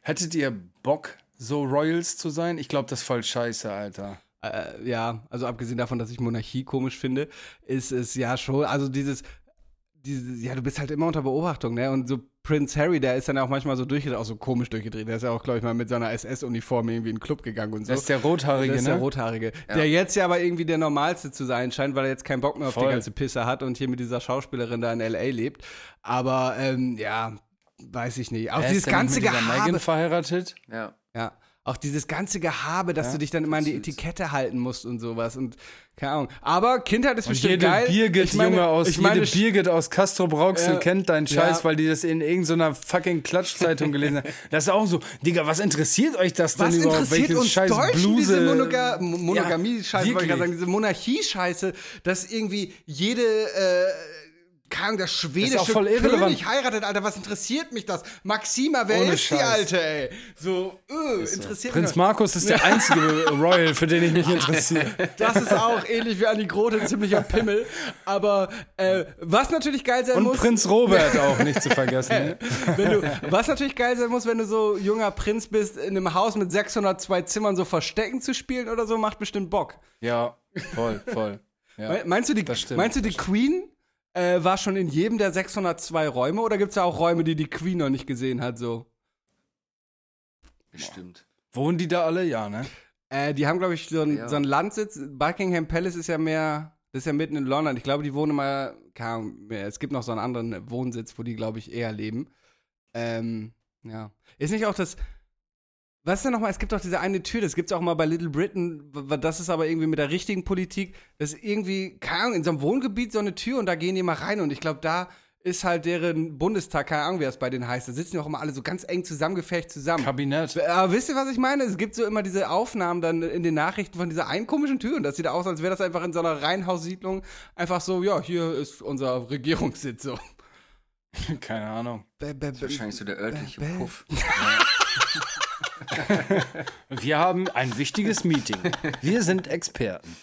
Hättet ihr Bock, so Royals zu sein? Ich glaube, das ist voll scheiße, Alter. Äh, ja, also abgesehen davon, dass ich Monarchie komisch finde, ist es ja schon, also dieses, dieses, ja, du bist halt immer unter Beobachtung, ne? Und so Prince Harry, der ist dann auch manchmal so durchgedreht, auch so komisch durchgedreht. Der ist ja auch, glaube ich, mal mit seiner SS-Uniform irgendwie in den Club gegangen und so. Das ist der Rothaarige, Das ist ne? der Rothaarige. Der jetzt ja aber irgendwie der Normalste zu sein scheint, weil er jetzt keinen Bock mehr auf Voll. die ganze Pisse hat und hier mit dieser Schauspielerin da in L.A. lebt. Aber, ähm, ja, weiß ich nicht. Auch Er dieses ist nicht ganze Gehabe. Meghan verheiratet? Ja. Ja, auch dieses ganze Gehabe, dass Ja, du dich dann immer an die. Etikette halten musst und sowas und keine Ahnung. Aber Kindheit ist Und bestimmt jede geil. Birgit, ich meine, Junge aus, ich meine, jede Birgit aus Castro Brauxel Ja. kennt deinen Scheiß, Ja. weil die das in irgendeiner fucking Klatschzeitung gelesen haben. Das ist auch so, Digga, was interessiert euch das denn was überhaupt? interessiert Welches uns scheiß Deutschen Bluse? diese Monoga Mo- Monogamie-Scheiße, Ja, wollte ich gerade sagen, diese Monarchie-Scheiße, dass irgendwie jede, äh, keine der schwedische auch voll irrelevant. König heiratet, Alter, was interessiert mich das? Maxima, wer Ohne ist die Scheiß. Alte, ey? So, äh, interessiert Prinz mich Markus ist der einzige Royal, für den ich mich interessiere. Das ist auch ähnlich wie Annie Grote, ein ziemlicher Pimmel. Aber äh, was natürlich geil sein Und muss. Prinz Robert auch nicht zu vergessen. ne? du, was natürlich geil sein muss, wenn du so junger Prinz bist, in einem Haus mit 602 Zimmern so Verstecken zu spielen oder so, macht bestimmt Bock. Ja, voll, voll. Ja. Me- Meinst du, die, meinst du, die Queen äh, war schon in jedem der 602 Räume oder gibt es da auch Räume, die die Queen noch nicht gesehen hat? So? Bestimmt. Wohnen die da alle? Ja, ne? Äh, die haben, glaube ich, so, ein, Ja. so einen Landsitz. Buckingham Palace ist ja mehr, das ist ja mitten in London. Ich glaube, die wohnen mal, keine Ahnung, mehr. es gibt noch so einen anderen Wohnsitz, wo die, glaube ich, eher leben. Ähm, ja. Ist nicht auch das, was ist denn nochmal, es gibt doch diese eine Tür, das gibt es auch mal bei Little Britain, das ist aber irgendwie mit der richtigen Politik, das ist irgendwie, keine Ahnung, in so einem Wohngebiet so eine Tür und da gehen die mal rein und ich glaube, da ist halt deren Bundestag, keine Ahnung, wie das bei denen heißt, da sitzen die auch immer alle so ganz eng zusammengefecht zusammen. Kabinett. Aber wisst ihr, was ich meine? Es gibt so immer diese Aufnahmen dann in den Nachrichten von dieser einen komischen Tür und das sieht aus, als wäre das einfach in so einer Reihenhaussiedlung einfach so, ja, hier ist unser Regierungssitz so. Keine Ahnung. Bä, bä, bä, Wahrscheinlich so der örtliche. Puff. Wir haben ein wichtiges Meeting. Wir sind Experten.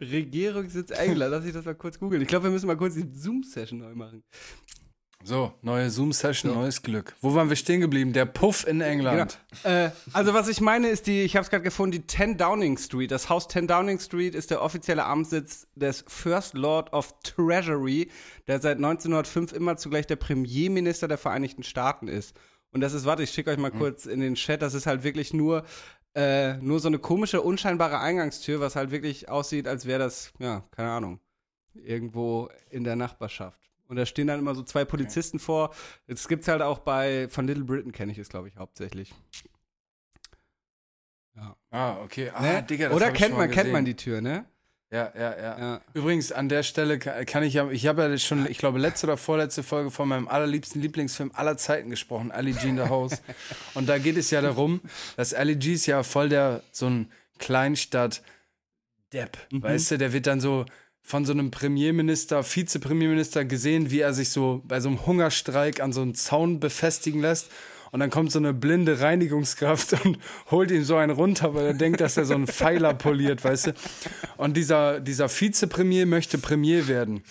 Regierungssitz England, lass ich das mal kurz googeln. Ich glaube, wir müssen mal kurz die Zoom-Session neu machen. So, neue Zoom-Session, neues Glück. Wo waren wir stehen geblieben? Der Puff in England. Äh, also was ich meine ist die, ich habe es gerade gefunden, die 10 Downing Street. Das Haus 10 Downing Street ist der offizielle Amtssitz des First Lord of Treasury, der seit 1905 immer zugleich der Premierminister der Vereinigten Staaten ist. Und das ist, warte, ich schicke euch mal kurz in den Chat, das ist halt wirklich nur, äh, nur so eine komische, unscheinbare Eingangstür, was halt wirklich aussieht, als wäre das, ja, keine Ahnung, irgendwo in der Nachbarschaft. Und da stehen dann immer so zwei Polizisten vor. Das gibt's halt auch bei, von Little Britain kenne ich es, glaube ich, hauptsächlich. Ah, okay. Ah, Ne? Digga, das Oder kennt man, mal kennt man gesehen. die Tür, ne? Ja, ja, ja, Ja. Übrigens, an der Stelle ka- kann ich ja, ich habe ja schon, ich glaube, letzte oder vorletzte Folge von meinem allerliebsten Lieblingsfilm aller Zeiten gesprochen, Ali G in the House. Und da geht es ja darum, dass Ali G ist ja voll der, so ein Kleinstadt-Depp. Weißt du, der wird dann so von so einem Premierminister, Vizepremierminister gesehen, wie er sich so bei so einem Hungerstreik an so einen Zaun befestigen lässt. Und dann kommt so eine blinde Reinigungskraft und holt ihm so einen runter, weil er denkt, dass er so einen Pfeiler poliert, weißt du. Und dieser, dieser Vizepremier möchte Premier werden.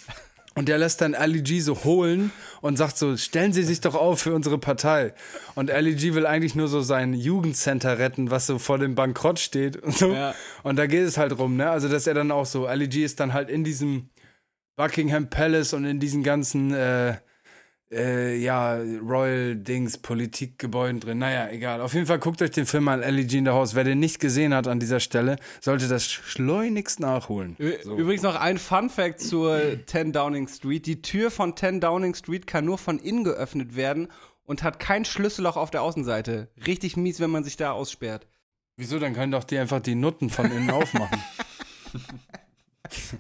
Und der lässt dann Ali G so holen und sagt so, stellen Sie sich doch auf für unsere Partei. Und Ali G will eigentlich nur so sein Jugendcenter retten, was so vor dem Bankrott steht und so. Ja. Und da geht es halt rum, ne? Also, dass er dann auch so, Ali G ist dann halt in diesem Buckingham Palace und in diesen ganzen, äh, äh, ja, Royal-Dings, Politikgebäuden drin. Naja, egal. Auf jeden Fall guckt euch den Film an, Ali G in the House. Wer den nicht gesehen hat an dieser Stelle, sollte das schleunigst nachholen. Ü- Übrigens noch ein Fun Fact zur 10 Downing Street. Die Tür von 10 Downing Street kann nur von innen geöffnet werden und hat kein Schlüsselloch auf der Außenseite. Richtig mies, wenn man sich da aussperrt. Wieso? Dann können doch die einfach die Nutten von innen aufmachen.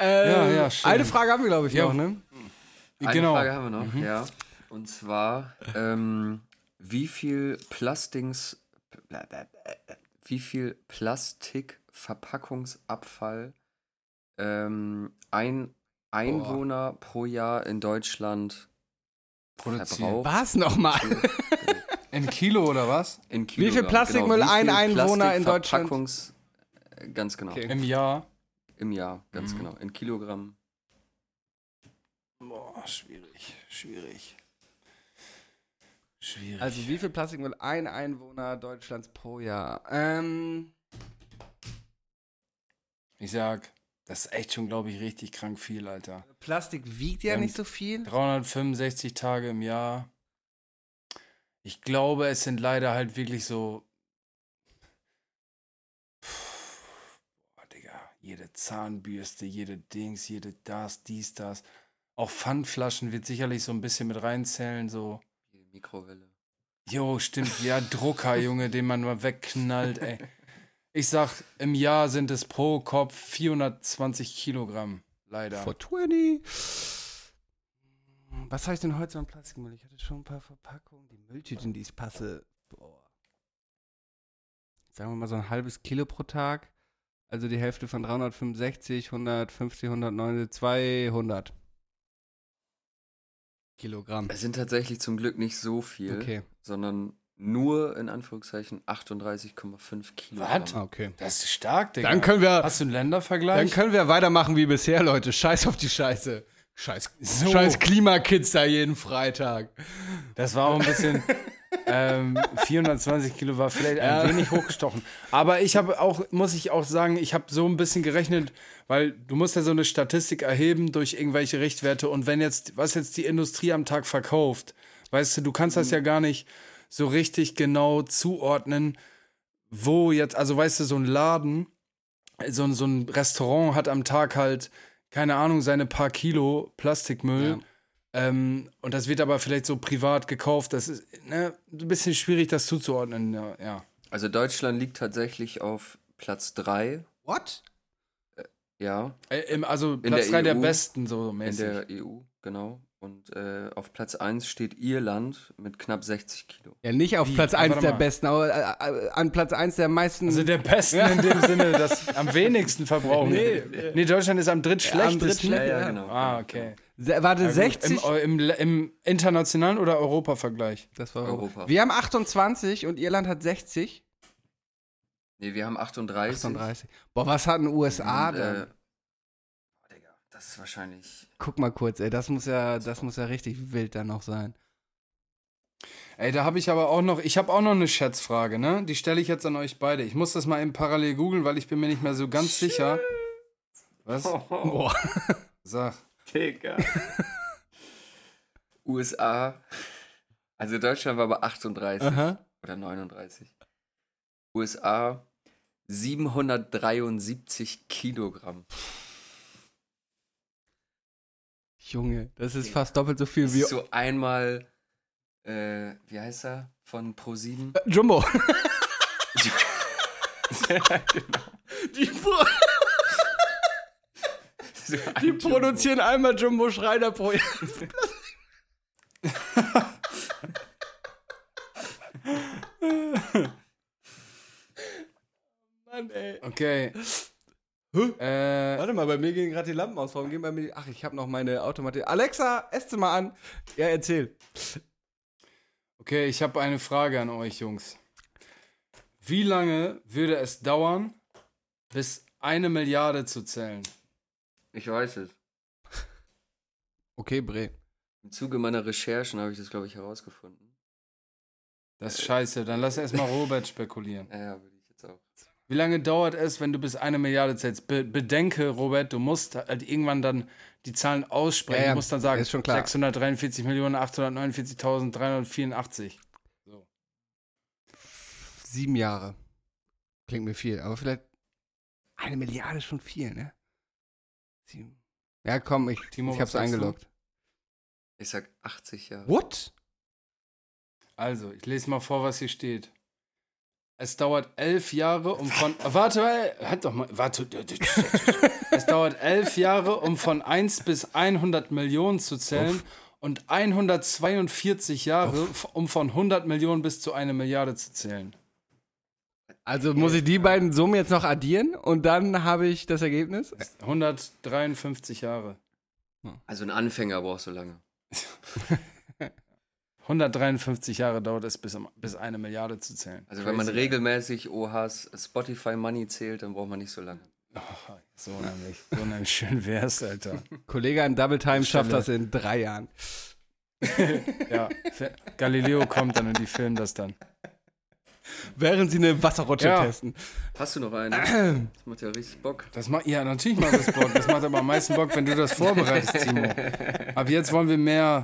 Äh, Ja, ja. Eine Frage haben wir, glaube ich, Ja. noch, ne? Eine genau. Frage haben wir noch, ja. Und zwar, ähm, wie viel Plastings, wie viel Plastikverpackungsabfall ähm, ein Einwohner pro Jahr in Deutschland Produziert. Was nochmal? In Kilo oder was? In viel Kilogramm, Plastikmüll genau. Wie ein viel Einwohner in Deutschland? Äh, Ganz genau. Okay. Im Jahr? Im Jahr, ganz Mhm. genau. In Kilogramm. Boah, schwierig, schwierig. Schwierig. Also wie viel Plastikmüll ein Einwohner Deutschlands pro Jahr? Ähm, ich sag, das ist echt schon, glaube ich, richtig krank viel, Alter. Plastik wiegt ja nicht so viel. 365 Tage im Jahr. Ich glaube, es sind leider halt wirklich so. Boah, Digga, jede Zahnbürste, jede Dings, jede das, dies, das. Auch Pfandflaschen wird sicherlich so ein bisschen mit reinzählen, so. Die Mikrowelle. Jo, stimmt, ja, Drucker, Junge, den man mal wegknallt, ey. Ich sag, im Jahr sind es pro Kopf 420 Kilogramm, leider. For 20. Was habe ich denn heute so an Plastikmüll? Ich hatte schon ein paar Verpackungen. Die Mülltüten, die ich passe. Boah. Sagen wir mal so ein halbes Kilo pro Tag. Also die Hälfte von 365, 150, 190, 200 Kilogramm. Es sind tatsächlich zum Glück nicht so viel, Okay. sondern nur in Anführungszeichen 38,5 Kilogramm. Was? Okay. Das ist stark, Digga. Dann können wir, Hast du einen Ländervergleich? dann können wir weitermachen wie bisher, Leute. Scheiß auf die Scheiße. Scheiß, So. Scheiß Klimakids da jeden Freitag. Das war auch ein bisschen. ähm, 420 Kilo war vielleicht ein Ja. wenig hochgestochen. Aber ich habe auch, muss ich auch sagen, ich habe so ein bisschen gerechnet, weil du musst ja so eine Statistik erheben durch irgendwelche Richtwerte. Und wenn jetzt, was jetzt die Industrie am Tag verkauft, weißt du, du kannst das ja gar nicht so richtig genau zuordnen, wo jetzt, also weißt du, so ein Laden, so, ein- so ein Restaurant hat am Tag halt, keine Ahnung, seine paar Kilo Plastikmüll. Ja. Ähm, und das wird aber vielleicht so privat gekauft. Das ist ne, ein bisschen schwierig, das zuzuordnen. Ja. ja. Also Deutschland liegt tatsächlich auf Platz 3, What? ja, Äh, im, also In Platz der drei der EU, besten, so in mäßig. der EU, genau. Und äh, auf Platz 1 steht Irland mit knapp 60 Kilo. Ja, nicht auf Wie? Platz Ja, 1 warte der mal. besten, aber äh, äh, an Platz 1 der meisten. also der besten in dem Sinne, dass am wenigsten verbrauchen. Nee, nee, Deutschland ist am drittschlechtesten. drittschlechtesten. Ja, ja, genau. Ah, okay. Se warte, Ja, gut. 60? Im, im, Im internationalen oder Europa-Vergleich? das war Europa. Wir haben 28 und Irland hat 60. Nee, wir haben 38. 38. Boah, was hatten USA Und, dann? äh, oh, Digga, das ist wahrscheinlich. Guck mal kurz, ey, das muss ja, das muss ja richtig wild dann noch sein. Ey, da habe ich aber auch noch, ich habe auch noch eine Schätzfrage, ne? Die stelle ich jetzt an euch beide. Ich muss das mal eben parallel googeln, weil ich bin mir nicht mehr so ganz sicher. Was? Boah. Sag. Digga. USA. Also Deutschland war bei 38 Aha. oder 39. USA 773 Kilogramm. Junge, das ist fast doppelt so viel Das wie ist so einmal, äh, wie heißt er? Von Pro7? Äh, Jumbo. genau. Die, Pro Die Jumbo. produzieren einmal Jumbo Schreiner pro Jahr. Mann, ey. Okay. Äh, Warte mal, bei mir gehen gerade die Lampen aus. Warum gehen bei mir die... Ach, ich habe noch meine Automatik. Alexa, esst mal an. Ja, erzähl. okay, ich habe eine Frage an euch, Jungs. Wie lange würde es dauern, bis eine Milliarde zu zählen? Ich weiß es. Okay, Bre. Im Zuge meiner Recherchen habe ich das, glaube ich, herausgefunden. Das ist scheiße. Dann lass erstmal Robert spekulieren. Ja, ja, würde ich jetzt auch. Wie lange dauert es, wenn du bis eine Milliarde zählst? Be bedenke, Robert, du musst halt irgendwann dann die Zahlen aussprechen. Ja, ja, du musst dann sagen, ist schon klar. 643 Millionen 849.384. Sieben Jahre. Klingt mir viel, aber vielleicht eine Milliarde ist schon viel, ne? Ja, komm, ich, Timo, ich hab's sagst du? eingeloggt. Ich sag 80 Jahre. What? Also, ich lese mal vor, was hier steht. Es dauert elf Jahre, um von. Warte, halt doch mal. Warte. Es dauert elf Jahre, um von 1 bis 100 Millionen zu zählen. Und 142 Jahre, f- um von 100 Millionen bis zu eine Milliarde zu zählen. Also muss ich die beiden Summen jetzt noch addieren und dann habe ich das Ergebnis? 153 Jahre. Also ein Anfänger braucht so lange. 153 Jahre dauert es, bis, bis eine Milliarde zu zählen. Also wenn man Crazy. regelmäßig OHs Spotify Money zählt, dann braucht man nicht so lange. So nämlich. So nämlich schön wär's, Alter. Kollege an Double Time schafft das in drei Jahren. Ja, Galileo kommt dann und die filmen das dann. Während sie eine Wasserrutsche Ja. testen. Hast du noch eine? Das macht ja richtig Bock. Das macht, ja, natürlich macht das Bock. Das macht aber am meisten Bock, wenn du das vorbereitest, Timo. Ab jetzt wollen wir mehr,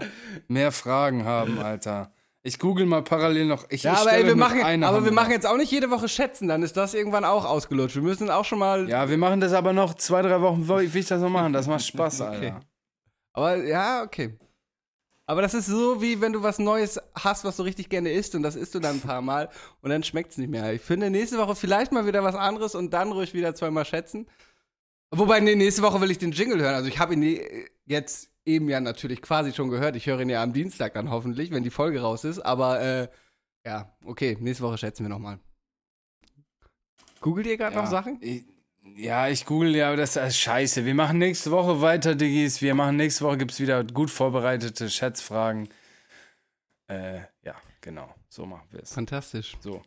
mehr Fragen haben, Alter. Ich google mal parallel noch. Ich, Ja, ich aber stelle ey, wir machen, einer aber Hand wir machen jetzt auch nicht jede Woche schätzen, dann ist das irgendwann auch ausgelutscht. Wir müssen auch schon mal. Ja, wir machen das aber noch zwei, drei Wochen, will ich das noch machen. Das macht Spaß, Alter. Aber ja, okay. Aber das ist so, wie wenn du was Neues hast, was du richtig gerne isst und das isst du dann ein paar Mal und dann schmeckt es nicht mehr. Ich finde, nächste Woche vielleicht mal wieder was anderes und dann ruhig wieder zweimal schätzen. Wobei, nee, nächste Woche will ich den Jingle hören. Also ich habe ihn nie- jetzt eben ja natürlich quasi schon gehört. Ich höre ihn ja am Dienstag dann hoffentlich, wenn die Folge raus ist. Aber äh, ja, okay, nächste Woche schätzen wir nochmal. Googelt ihr gerade noch Sachen? Ich, ja, ich google ja, aber das ist scheiße. Wir machen nächste Woche weiter, Diggis. Wir machen nächste Woche, gibt es wieder gut vorbereitete Schätzfragen. Äh, ja, genau. So machen wir es. Fantastisch. So.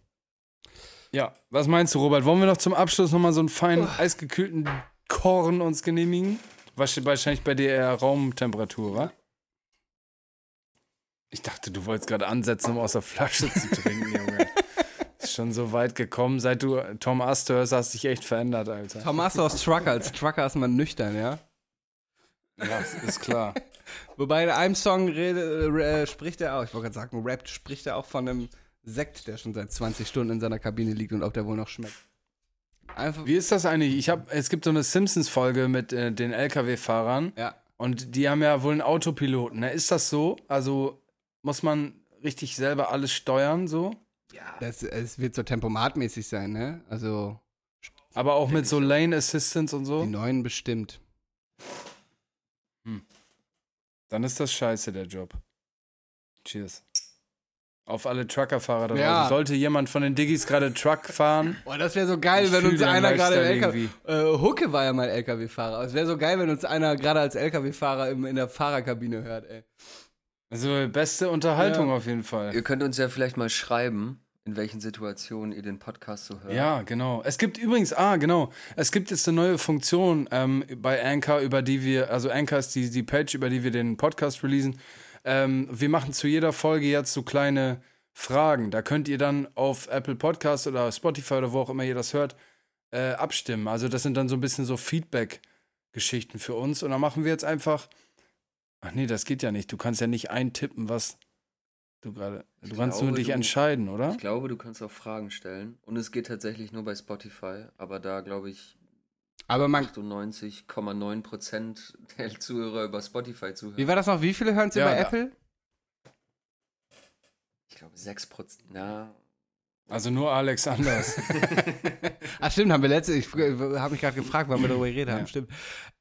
Ja, was meinst du, Robert? Wollen wir noch zum Abschluss nochmal so einen feinen, eisgekühlten Korn uns genehmigen? Wahrscheinlich bei dir eher Raumtemperatur, wa? Ich dachte, du wolltest gerade ansetzen, um aus der Flasche zu trinken, Junge. Schon so weit gekommen. Seit du Tom Astor hörst, hast du dich echt verändert, Alter. Thomas aus Trucker. Als Trucker ist man nüchtern, ja? Ja, ist klar. Wobei in einem Song rede, äh, spricht er auch, ich wollte gerade sagen, rappt, spricht er auch von einem Sekt, der schon seit 20 Stunden in seiner Kabine liegt und ob der wohl noch schmeckt. Einfach, Wie ist das eigentlich? Ich hab, es gibt so eine Simpsons-Folge mit äh, den LKW-Fahrern ja. und die haben ja wohl einen Autopiloten. Ne? Ist das so? Also muss man richtig selber alles steuern, so? Das, es wird so tempomatmäßig sein, ne? Also Aber auch mit so Lane Assistance und so? die neuen bestimmt. Dann ist das scheiße, der Job. Cheers. Auf alle Truckerfahrer da Ja. draußen. Sollte jemand von den Diggis gerade Truck fahren? Boah, das wäre so geil, wenn uns einer gerade im LKW. Äh, Hucke war ja mal LKW-Fahrer. Es wäre so geil, wenn uns einer gerade als LKW-Fahrer im- in der Fahrerkabine hört, ey. Also beste Unterhaltung Ja. auf jeden Fall. Ihr könnt uns ja vielleicht mal schreiben, in welchen Situationen ihr den Podcast so hört. Ja, genau. Es gibt übrigens, ah, genau. Es gibt jetzt eine neue Funktion ähm, bei Anchor, über die wir, also Anchor ist die, die Page, über die wir den Podcast releasen. Ähm, wir machen zu jeder Folge jetzt so kleine Fragen. Da könnt ihr dann auf Apple Podcast oder Spotify oder wo auch immer ihr das hört, äh, abstimmen. Also das sind dann so ein bisschen so Feedback-Geschichten für uns. Und dann machen wir jetzt einfach. Ach nee, das geht ja nicht. Du kannst ja nicht eintippen, was du gerade. Du Ich kannst nur dich du- entscheiden, oder? Ich glaube, du kannst auch Fragen stellen. Und es geht tatsächlich nur bei Spotify. Aber da glaube ich Aber man, 98,9 Prozent der Zuhörer über Spotify wie zuhören. war das noch? Wie viele hören es Ja, über da- Apple? Ich glaube 6 Prozent. Na, Also nur Alex Anders. Ach stimmt, haben wir letzte, ich habe mich gerade gefragt, wann wir darüber geredet haben, stimmt.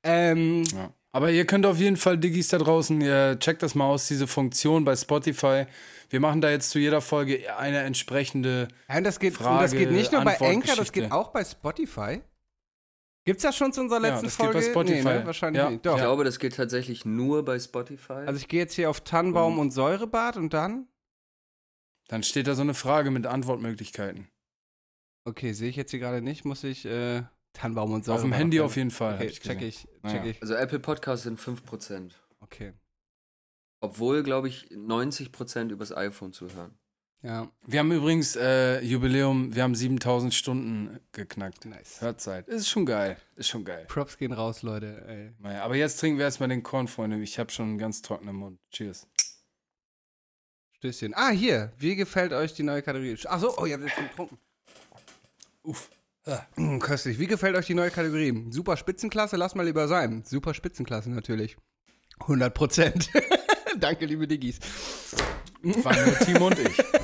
Ähm, Ja. Aber ihr könnt auf jeden Fall, Diggis da draußen, ihr checkt das mal aus, diese Funktion bei Spotify. Wir machen da jetzt zu jeder Folge eine entsprechende. ja, und das geht, Frage, und das geht nicht nur bei Antwort, Anchor, das geht auch bei Spotify. Gibt's das schon zu unserer Ja, letzten das geht Folge? bei Spotify. Nee, ne? Wahrscheinlich Ja. nicht. Doch. ich glaube, das geht tatsächlich nur bei Spotify. Also ich gehe jetzt hier auf Tannenbaum und Säurebad und dann? Dann steht da so eine Frage mit Antwortmöglichkeiten. Okay, sehe ich jetzt hier gerade nicht, muss ich äh, Tannenbaum und Säurebad. auf dem Handy auf jeden Fall. Okay, ich check ich, check Naja. ich. also Apple Podcasts sind 5 Prozent. Okay, Obwohl, glaube ich, 90 Prozent übers iPhone zuhören. ja, Wir haben übrigens äh, Jubiläum, wir haben 7000 Stunden geknackt. nice. Hörzeit. Ist schon geil. Ist schon geil. Props gehen raus, Leute. Ey. Naja, aber jetzt trinken wir erstmal den Korn, Freunde. Ich habe schon einen ganz trockenen Mund. Cheers. Stößchen. Ah, hier. Wie gefällt euch die neue Kategorie? Ach so, oh, ihr habt jetzt schon getrunken. Uff. Mm, köstlich. Wie gefällt euch die neue Kategorie? Super Spitzenklasse, lass mal lieber sein. Super Spitzenklasse natürlich. 100 Prozent. Danke, liebe Diggis. Waren nur Team und ich.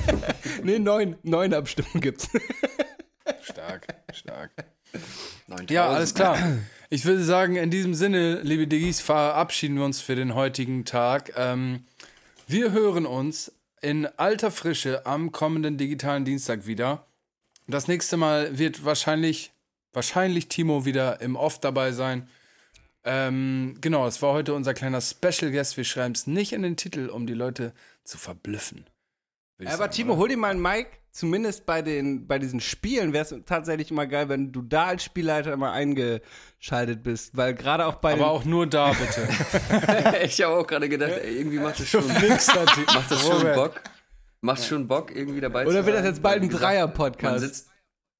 Nee, neun, neun Abstimmungen gibt's. Stark, stark. 9000. Ja, alles klar. Ich würde sagen, in diesem Sinne, liebe Diggis, verabschieden wir uns für den heutigen Tag. Ähm, wir hören uns in alter Frische am kommenden digitalen Dienstag wieder. Das nächste Mal wird wahrscheinlich, wahrscheinlich Timo wieder im Off dabei sein. Ähm, genau, es war heute unser kleiner Special Guest. Wir schreiben es nicht in den Titel, um die Leute zu verblüffen. Aber sagen, Timo, oder? hol dir mal einen Mic. Zumindest bei, den, bei diesen Spielen wäre es tatsächlich immer geil, wenn du da als Spielleiter immer eingeschaltet bist. Weil gerade auch bei Aber auch nur da, bitte. ich habe auch gerade gedacht, ey, irgendwie macht das schon, macht das schon. Bock. Macht schon Bock, irgendwie dabei Oder zu wird das sein. jetzt bald ein Dreier-Podcast? Man sitzt,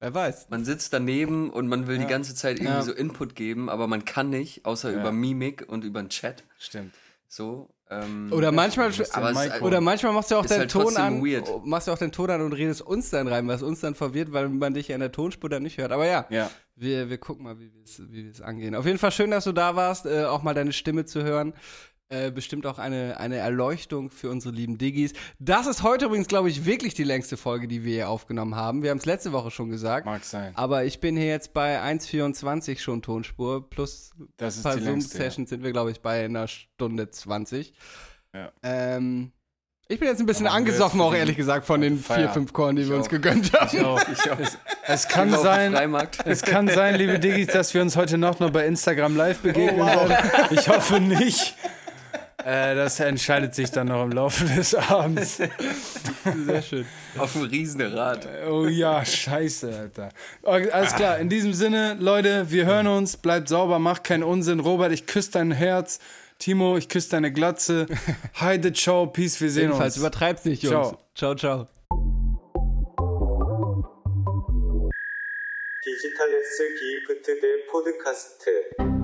Wer weiß. man sitzt daneben und man will die ganze Zeit irgendwie Ja. so Input geben, aber man kann nicht, außer über Mimik und über den Chat. Stimmt. So. Ähm, Oder manchmal, es Micro- oder manchmal machst du auch deinen halt Ton an, weird. machst du auch den Ton an und redest uns dann rein, was uns dann verwirrt, weil man dich ja in der Tonspur dann nicht hört. Aber ja, Ja. wir, wir gucken mal, wie wir es wie wir es angehen. Auf jeden Fall schön, dass du da warst, äh, auch mal deine Stimme zu hören. Äh, bestimmt auch eine, eine Erleuchtung für unsere lieben Diggis. Das ist heute übrigens, glaube ich, wirklich die längste Folge, die wir hier aufgenommen haben. Wir haben es letzte Woche schon gesagt. Mag sein. Aber ich bin hier jetzt bei 1,24 schon Tonspur, plus Das ein ist paar die längste. Ja. Zoom-Sessions sind wir, glaube ich, bei einer Stunde 20. Ja. Ähm, ich bin jetzt ein bisschen wir angesoffen, auch ehrlich gesagt, von den vier, Feierabend. fünf Korn, die wir uns auch. gegönnt haben. Ich auch. ich auch. Es kann Auf dem sein, Freimarkt. es kann sein, liebe Diggis, dass wir uns heute Nacht noch bei Instagram live begegnen werden. Ich hoffe nicht. Äh, das entscheidet sich dann noch im Laufe des Abends. Sehr schön. Auf dem Riesenrad. Oh ja, scheiße, Alter. Okay, alles klar, in diesem Sinne, Leute, wir hören uns. Bleibt sauber, macht keinen Unsinn. Robert, ich küsse dein Herz. Timo, ich küsse deine Glatze. Heide, ciao, peace, wir sehen Jedenfalls, uns. übertreib's nicht, Jungs. Ciao, ciao. 디지털 S 기프트 대 포드카스트